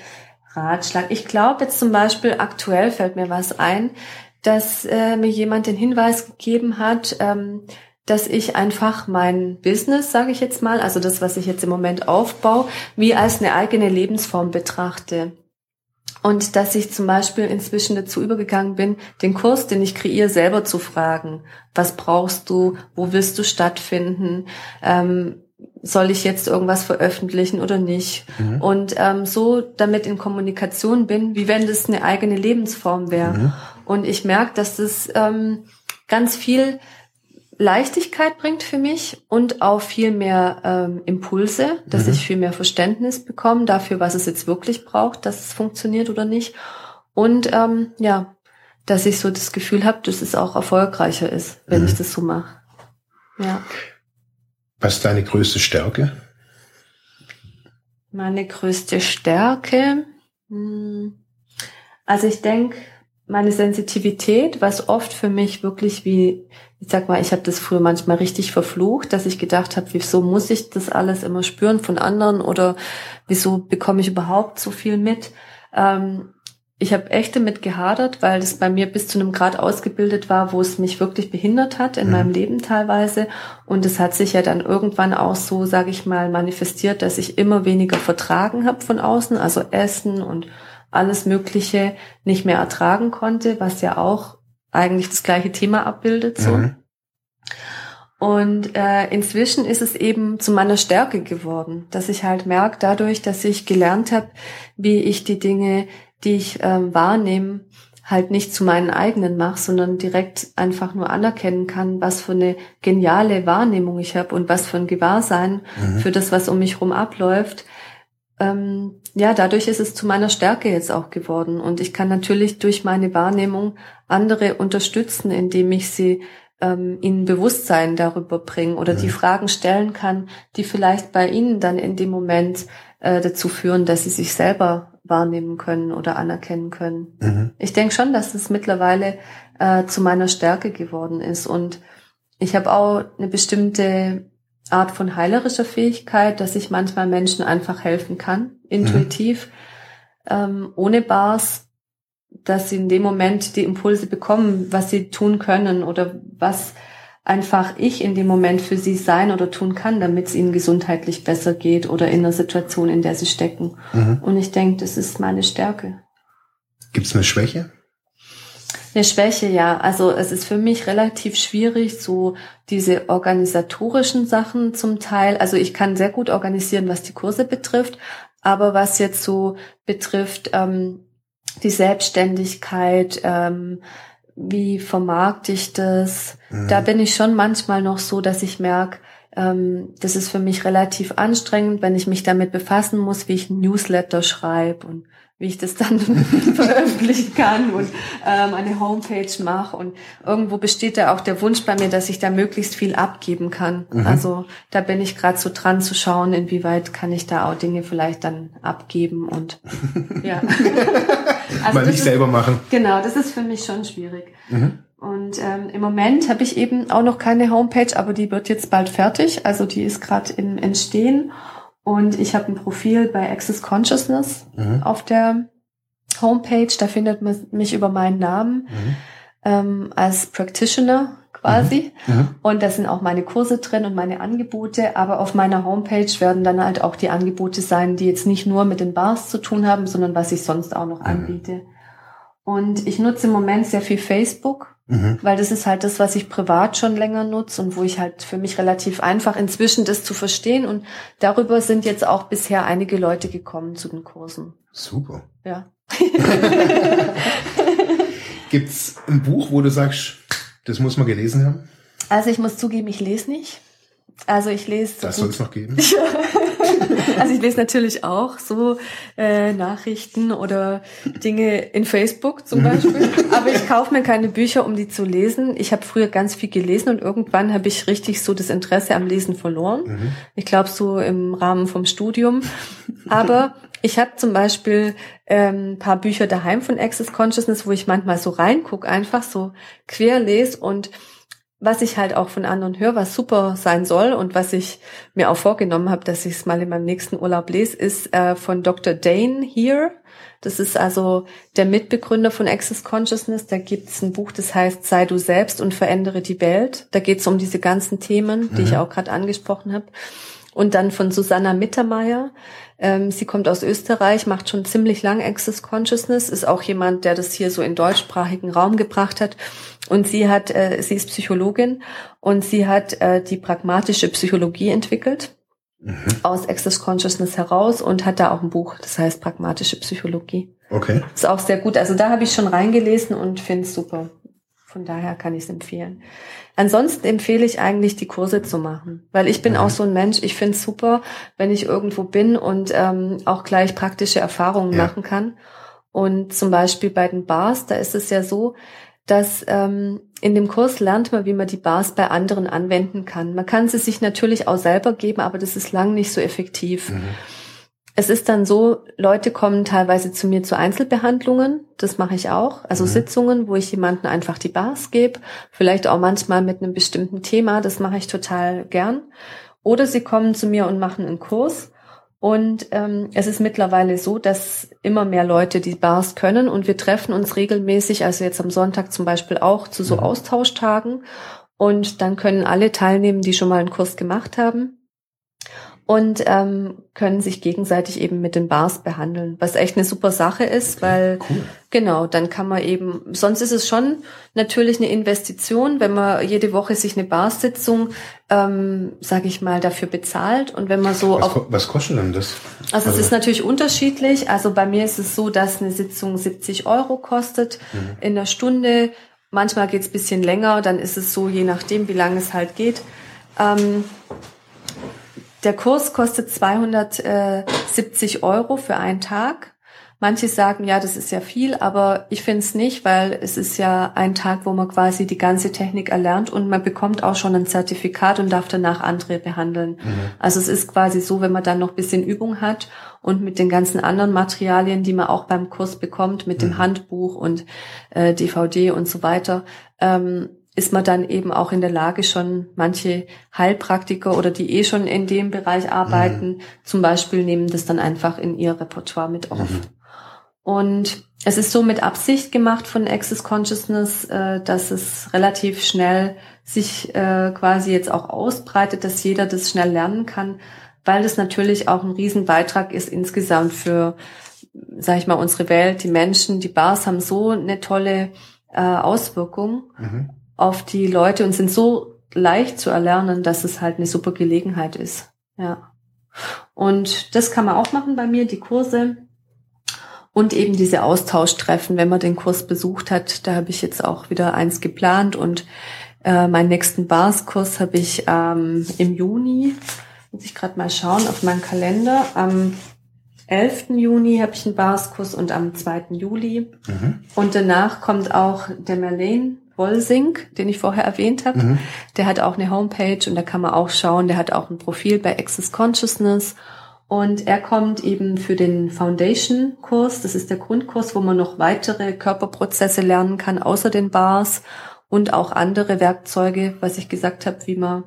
Ratschlag. Ich glaube jetzt zum Beispiel, aktuell fällt mir was ein, dass äh, mir jemand den Hinweis gegeben hat, ähm, dass ich einfach mein Business, sage ich jetzt mal, also das, was ich jetzt im Moment aufbaue, wie als eine eigene Lebensform betrachte. Und dass ich zum Beispiel inzwischen dazu übergegangen bin, den Kurs, den ich kreiere, selber zu fragen. Was brauchst du? Wo willst du stattfinden? Ähm, soll ich jetzt irgendwas veröffentlichen oder nicht? Mhm. Und ähm, so damit in Kommunikation bin, wie wenn das eine eigene Lebensform wäre. Mhm. Und ich merke, dass das ähm, ganz viel Leichtigkeit bringt für mich und auch viel mehr ähm, Impulse, dass mhm. ich viel mehr Verständnis bekomme dafür, was es jetzt wirklich braucht, dass es funktioniert oder nicht. Und ähm, ja, dass ich so das Gefühl habe, dass es auch erfolgreicher ist, wenn mhm. ich das so mache. Ja. Was ist deine größte Stärke? Meine größte Stärke. Hm, also ich denke, meine Sensitivität, was oft für mich wirklich wie, ich sag mal, ich habe das früher manchmal richtig verflucht, dass ich gedacht habe, wieso muss ich das alles immer spüren von anderen oder wieso bekomme ich überhaupt so viel mit? Ähm, ich habe echt damit gehadert, weil das bei mir bis zu einem Grad ausgebildet war, wo es mich wirklich behindert hat in mhm. meinem Leben teilweise. Und es hat sich ja dann irgendwann auch so, sage ich mal, manifestiert, dass ich immer weniger vertragen habe von außen, also Essen und alles Mögliche nicht mehr ertragen konnte, was ja auch eigentlich das gleiche Thema abbildet. So. Mhm. Und äh, inzwischen ist es eben zu meiner Stärke geworden, dass ich halt merke, dadurch, dass ich gelernt habe, wie ich die Dinge, die ich ähm, wahrnehme, halt nicht zu meinen eigenen mache, sondern direkt einfach nur anerkennen kann, was für eine geniale Wahrnehmung ich habe und was für ein Gewahrsein mhm. für das, was um mich rum abläuft, ähm, ja, dadurch ist es zu meiner Stärke jetzt auch geworden. Und ich kann natürlich durch meine Wahrnehmung andere unterstützen, indem ich sie ähm, ihnen Bewusstsein darüber bringe oder mhm. die Fragen stellen kann, die vielleicht bei ihnen dann in dem Moment äh, dazu führen, dass sie sich selber wahrnehmen können oder anerkennen können. Mhm. Ich denke schon, dass es mittlerweile äh, zu meiner Stärke geworden ist. Und ich habe auch eine bestimmte Art von heilerischer Fähigkeit, dass ich manchmal Menschen einfach helfen kann, intuitiv, mhm. ähm, ohne Bars, dass sie in dem Moment die Impulse bekommen, was sie tun können oder was einfach ich in dem Moment für sie sein oder tun kann, damit es ihnen gesundheitlich besser geht oder in der Situation, in der sie stecken. Mhm. Und ich denke, das ist meine Stärke. Gibt es eine Schwäche? Eine Schwäche, ja. Also es ist für mich relativ schwierig, so diese organisatorischen Sachen zum Teil. Also ich kann sehr gut organisieren, was die Kurse betrifft, aber was jetzt so betrifft, ähm, die Selbstständigkeit, ähm, wie vermarkte ich das, mhm. da bin ich schon manchmal noch so, dass ich merke, ähm, das ist für mich relativ anstrengend, wenn ich mich damit befassen muss, wie ich ein Newsletter schreibe und wie ich das dann veröffentlichen kann und ähm, eine Homepage mache. Und irgendwo besteht da auch der Wunsch bei mir, dass ich da möglichst viel abgeben kann. Mhm. Also da bin ich gerade so dran zu schauen, inwieweit kann ich da auch Dinge vielleicht dann abgeben und ja. also Mal nicht ist, selber machen. Genau, das ist für mich schon schwierig. Mhm. Und ähm, im Moment habe ich eben auch noch keine Homepage, aber die wird jetzt bald fertig. Also die ist gerade im Entstehen. Und ich habe ein Profil bei Access Consciousness mhm. auf der Homepage. Da findet man mich über meinen Namen mhm. ähm, als Practitioner quasi. Mhm. mhm. Und da sind auch meine Kurse drin und meine Angebote. Aber auf meiner Homepage werden dann halt auch die Angebote sein, die jetzt nicht nur mit den Bars zu tun haben, sondern was ich sonst auch noch mhm. anbiete. Und ich nutze im Moment sehr viel Facebook Mhm. Weil das ist halt das, was ich privat schon länger nutze und wo ich halt für mich relativ einfach inzwischen das zu verstehen. Und darüber sind jetzt auch bisher einige Leute gekommen zu den Kursen. Super. Ja. Gibt's ein Buch, wo du sagst, das muss man gelesen haben? Also ich muss zugeben, ich lese nicht. Also ich lese. Das soll es noch geben. also ich lese natürlich auch so äh, Nachrichten oder Dinge in Facebook zum Beispiel. Aber ich kaufe mir keine Bücher, um die zu lesen. Ich habe früher ganz viel gelesen und irgendwann habe ich richtig so das Interesse am Lesen verloren. Mhm. Ich glaube so im Rahmen vom Studium. Aber ich habe zum Beispiel ähm, paar Bücher daheim von Access Consciousness, wo ich manchmal so reinguck, einfach so quer lese und was ich halt auch von anderen höre, was super sein soll und was ich mir auch vorgenommen habe, dass ich es mal in meinem nächsten Urlaub lese, ist äh, von Dr. Dane hier. Das ist also der Mitbegründer von Access Consciousness. Da gibt es ein Buch, das heißt Sei du selbst und verändere die Welt. Da geht es um diese ganzen Themen, die mhm. ich auch gerade angesprochen habe. Und dann von Susanna Mittermeier. Ähm, sie kommt aus Österreich, macht schon ziemlich lang Access Consciousness, ist auch jemand, der das hier so in deutschsprachigen Raum gebracht hat. Und sie hat, äh, sie ist Psychologin und sie hat äh, die pragmatische Psychologie entwickelt. mhm. aus Access Consciousness heraus und hat da auch ein Buch, das heißt Pragmatische Psychologie. Okay. Ist auch sehr gut. Also da habe ich schon reingelesen und finde es super. Von daher kann ich es empfehlen. Ansonsten empfehle ich eigentlich, die Kurse zu machen, weil ich bin mhm. auch so ein Mensch, ich finde es super, wenn ich irgendwo bin und ähm, auch gleich praktische Erfahrungen ja. machen kann. Und zum Beispiel bei den Bars, da ist es ja so, dass ähm, in dem Kurs lernt man, wie man die Bars bei anderen anwenden kann. Man kann sie sich natürlich auch selber geben, aber das ist lang nicht so effektiv. Mhm. Es ist dann so, Leute kommen teilweise zu mir zu Einzelbehandlungen, das mache ich auch, also mhm. Sitzungen, wo ich jemanden einfach die Bars gebe, vielleicht auch manchmal mit einem bestimmten Thema, das mache ich total gern. Oder sie kommen zu mir und machen einen Kurs und ähm, es ist mittlerweile so, dass immer mehr Leute die Bars können und wir treffen uns regelmäßig, also jetzt am Sonntag zum Beispiel auch zu so mhm. Austauschtagen. Und dann können alle teilnehmen, die schon mal einen Kurs gemacht haben und ähm, können sich gegenseitig eben mit den Bars behandeln, was echt eine super Sache ist, weil cool. genau, dann kann man eben, sonst ist es schon natürlich eine Investition, wenn man jede Woche sich eine Barsitzung, ähm, sage ich mal, dafür bezahlt und wenn man so was, auf, was kostet denn das? Also, also es ist natürlich unterschiedlich, also bei mir ist es so, dass eine Sitzung 70 Euro kostet mhm. in der Stunde, manchmal geht's bisschen länger, dann ist es so, je nachdem, wie lange es halt geht. Ähm, der Kurs kostet 270 Euro für einen Tag. Manche sagen, ja, das ist ja viel, aber ich finde es nicht, weil es ist ja ein Tag, wo man quasi die ganze Technik erlernt und man bekommt auch schon ein Zertifikat und darf danach andere behandeln. Mhm. Also es ist quasi so, wenn man dann noch bisschen Übung hat und mit den ganzen anderen Materialien, die man auch beim Kurs bekommt, mit mhm. dem Handbuch und äh, DVD und so weiter, ähm, ist man dann eben auch in der Lage, schon manche Heilpraktiker oder die eh schon in dem Bereich arbeiten, mhm. zum Beispiel nehmen das dann einfach in ihr Repertoire mit auf. Mhm. Und es ist so mit Absicht gemacht von Access Consciousness, äh, dass es relativ schnell sich äh, quasi jetzt auch ausbreitet, dass jeder das schnell lernen kann, weil das natürlich auch ein Riesenbeitrag ist insgesamt für, sag ich mal, unsere Welt, die Menschen, die Bars haben so eine tolle äh, Auswirkung. Mhm auf die Leute und sind so leicht zu erlernen, dass es halt eine super Gelegenheit ist. Ja. Und das kann man auch machen bei mir, die Kurse und eben diese Austauschtreffen, wenn man den Kurs besucht hat. Da habe ich jetzt auch wieder eins geplant und äh, meinen nächsten Bars-Kurs habe ich ähm, im Juni. Muss ich gerade mal schauen auf meinen Kalender. Am 11. Juni habe ich einen Bars-Kurs und am 2. Juli. Mhm. Und danach kommt auch der Merlin Wolsink, den ich vorher erwähnt habe. Mhm. Der hat auch eine Homepage und da kann man auch schauen. Der hat auch ein Profil bei Access Consciousness. Und er kommt eben für den Foundation-Kurs. Das ist der Grundkurs, wo man noch weitere Körperprozesse lernen kann, außer den Bars und auch andere Werkzeuge, was ich gesagt habe, wie man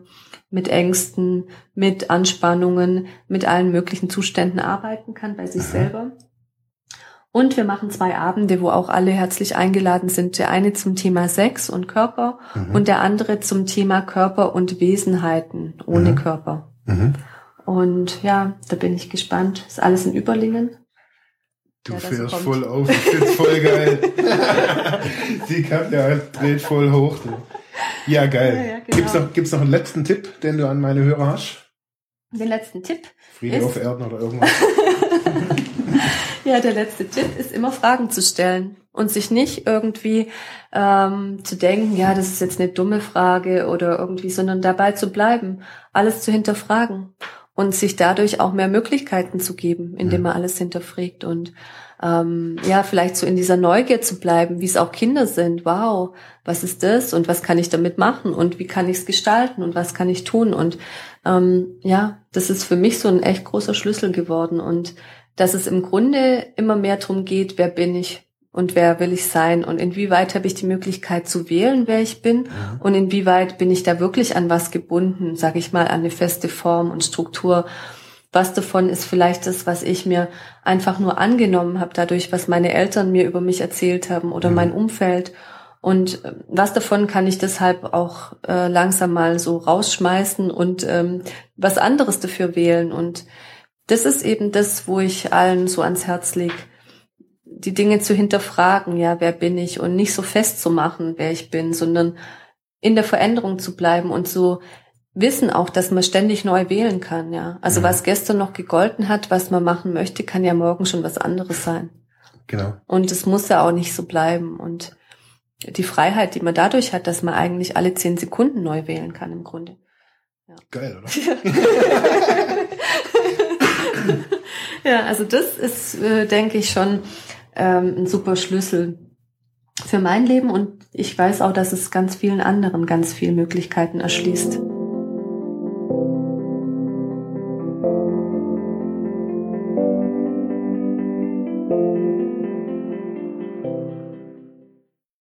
mit Ängsten, mit Anspannungen, mit allen möglichen Zuständen arbeiten kann bei sich selber. Und wir machen zwei Abende, wo auch alle herzlich eingeladen sind. Der eine zum Thema Sex und Körper mhm. und der andere zum Thema Körper und Wesenheiten ohne mhm. Körper. Mhm. Und ja, da bin ich gespannt. Ist alles in Überlingen. Du ja, fährst so voll auf, ich find's voll geil. Die Katja dreht voll hoch. Du. Ja, geil. Ja, ja, genau. Gibt's, noch, gibt's noch einen letzten Tipp, den du an meine Hörer hast? Den letzten Tipp? Friede ist, auf Erden oder irgendwas. Ja, der letzte Tipp ist immer Fragen zu stellen und sich nicht irgendwie ähm, zu denken, ja, das ist jetzt eine dumme Frage oder irgendwie, sondern dabei zu bleiben, alles zu hinterfragen und sich dadurch auch mehr Möglichkeiten zu geben, indem man alles hinterfragt und ähm, ja, vielleicht so in dieser Neugier zu bleiben, wie es auch Kinder sind. Wow, was ist das und was kann ich damit machen und wie kann ich es gestalten und was kann ich tun und ähm, ja, das ist für mich so ein echt großer Schlüssel geworden und dass es im Grunde immer mehr darum geht, wer bin ich und wer will ich sein und inwieweit habe ich die Möglichkeit zu wählen, wer ich bin ja. und inwieweit bin ich da wirklich an was gebunden, sage ich mal, an eine feste Form und Struktur. Was davon ist vielleicht das, was ich mir einfach nur angenommen habe, dadurch, was meine Eltern mir über mich erzählt haben oder ja. mein Umfeld. Und äh, was davon kann ich deshalb auch äh, langsam mal so rausschmeißen und ähm, was anderes dafür wählen. Und das ist eben das, wo ich allen so ans Herz lege, die Dinge zu hinterfragen, ja, wer bin ich und nicht so festzumachen, wer ich bin, sondern in der Veränderung zu bleiben und so wissen auch, dass man ständig neu wählen kann, ja. Also mhm. was gestern noch gegolten hat, was man machen möchte, kann ja morgen schon was anderes sein. Genau. Und es muss ja auch nicht so bleiben. Und die Freiheit, die man dadurch hat, dass man eigentlich alle zehn Sekunden neu wählen kann im Grunde. Ja. Geil, oder? ja, also das ist, äh, denke ich, schon ähm, ein super Schlüssel für mein Leben und ich weiß auch, dass es ganz vielen anderen ganz viele Möglichkeiten erschließt.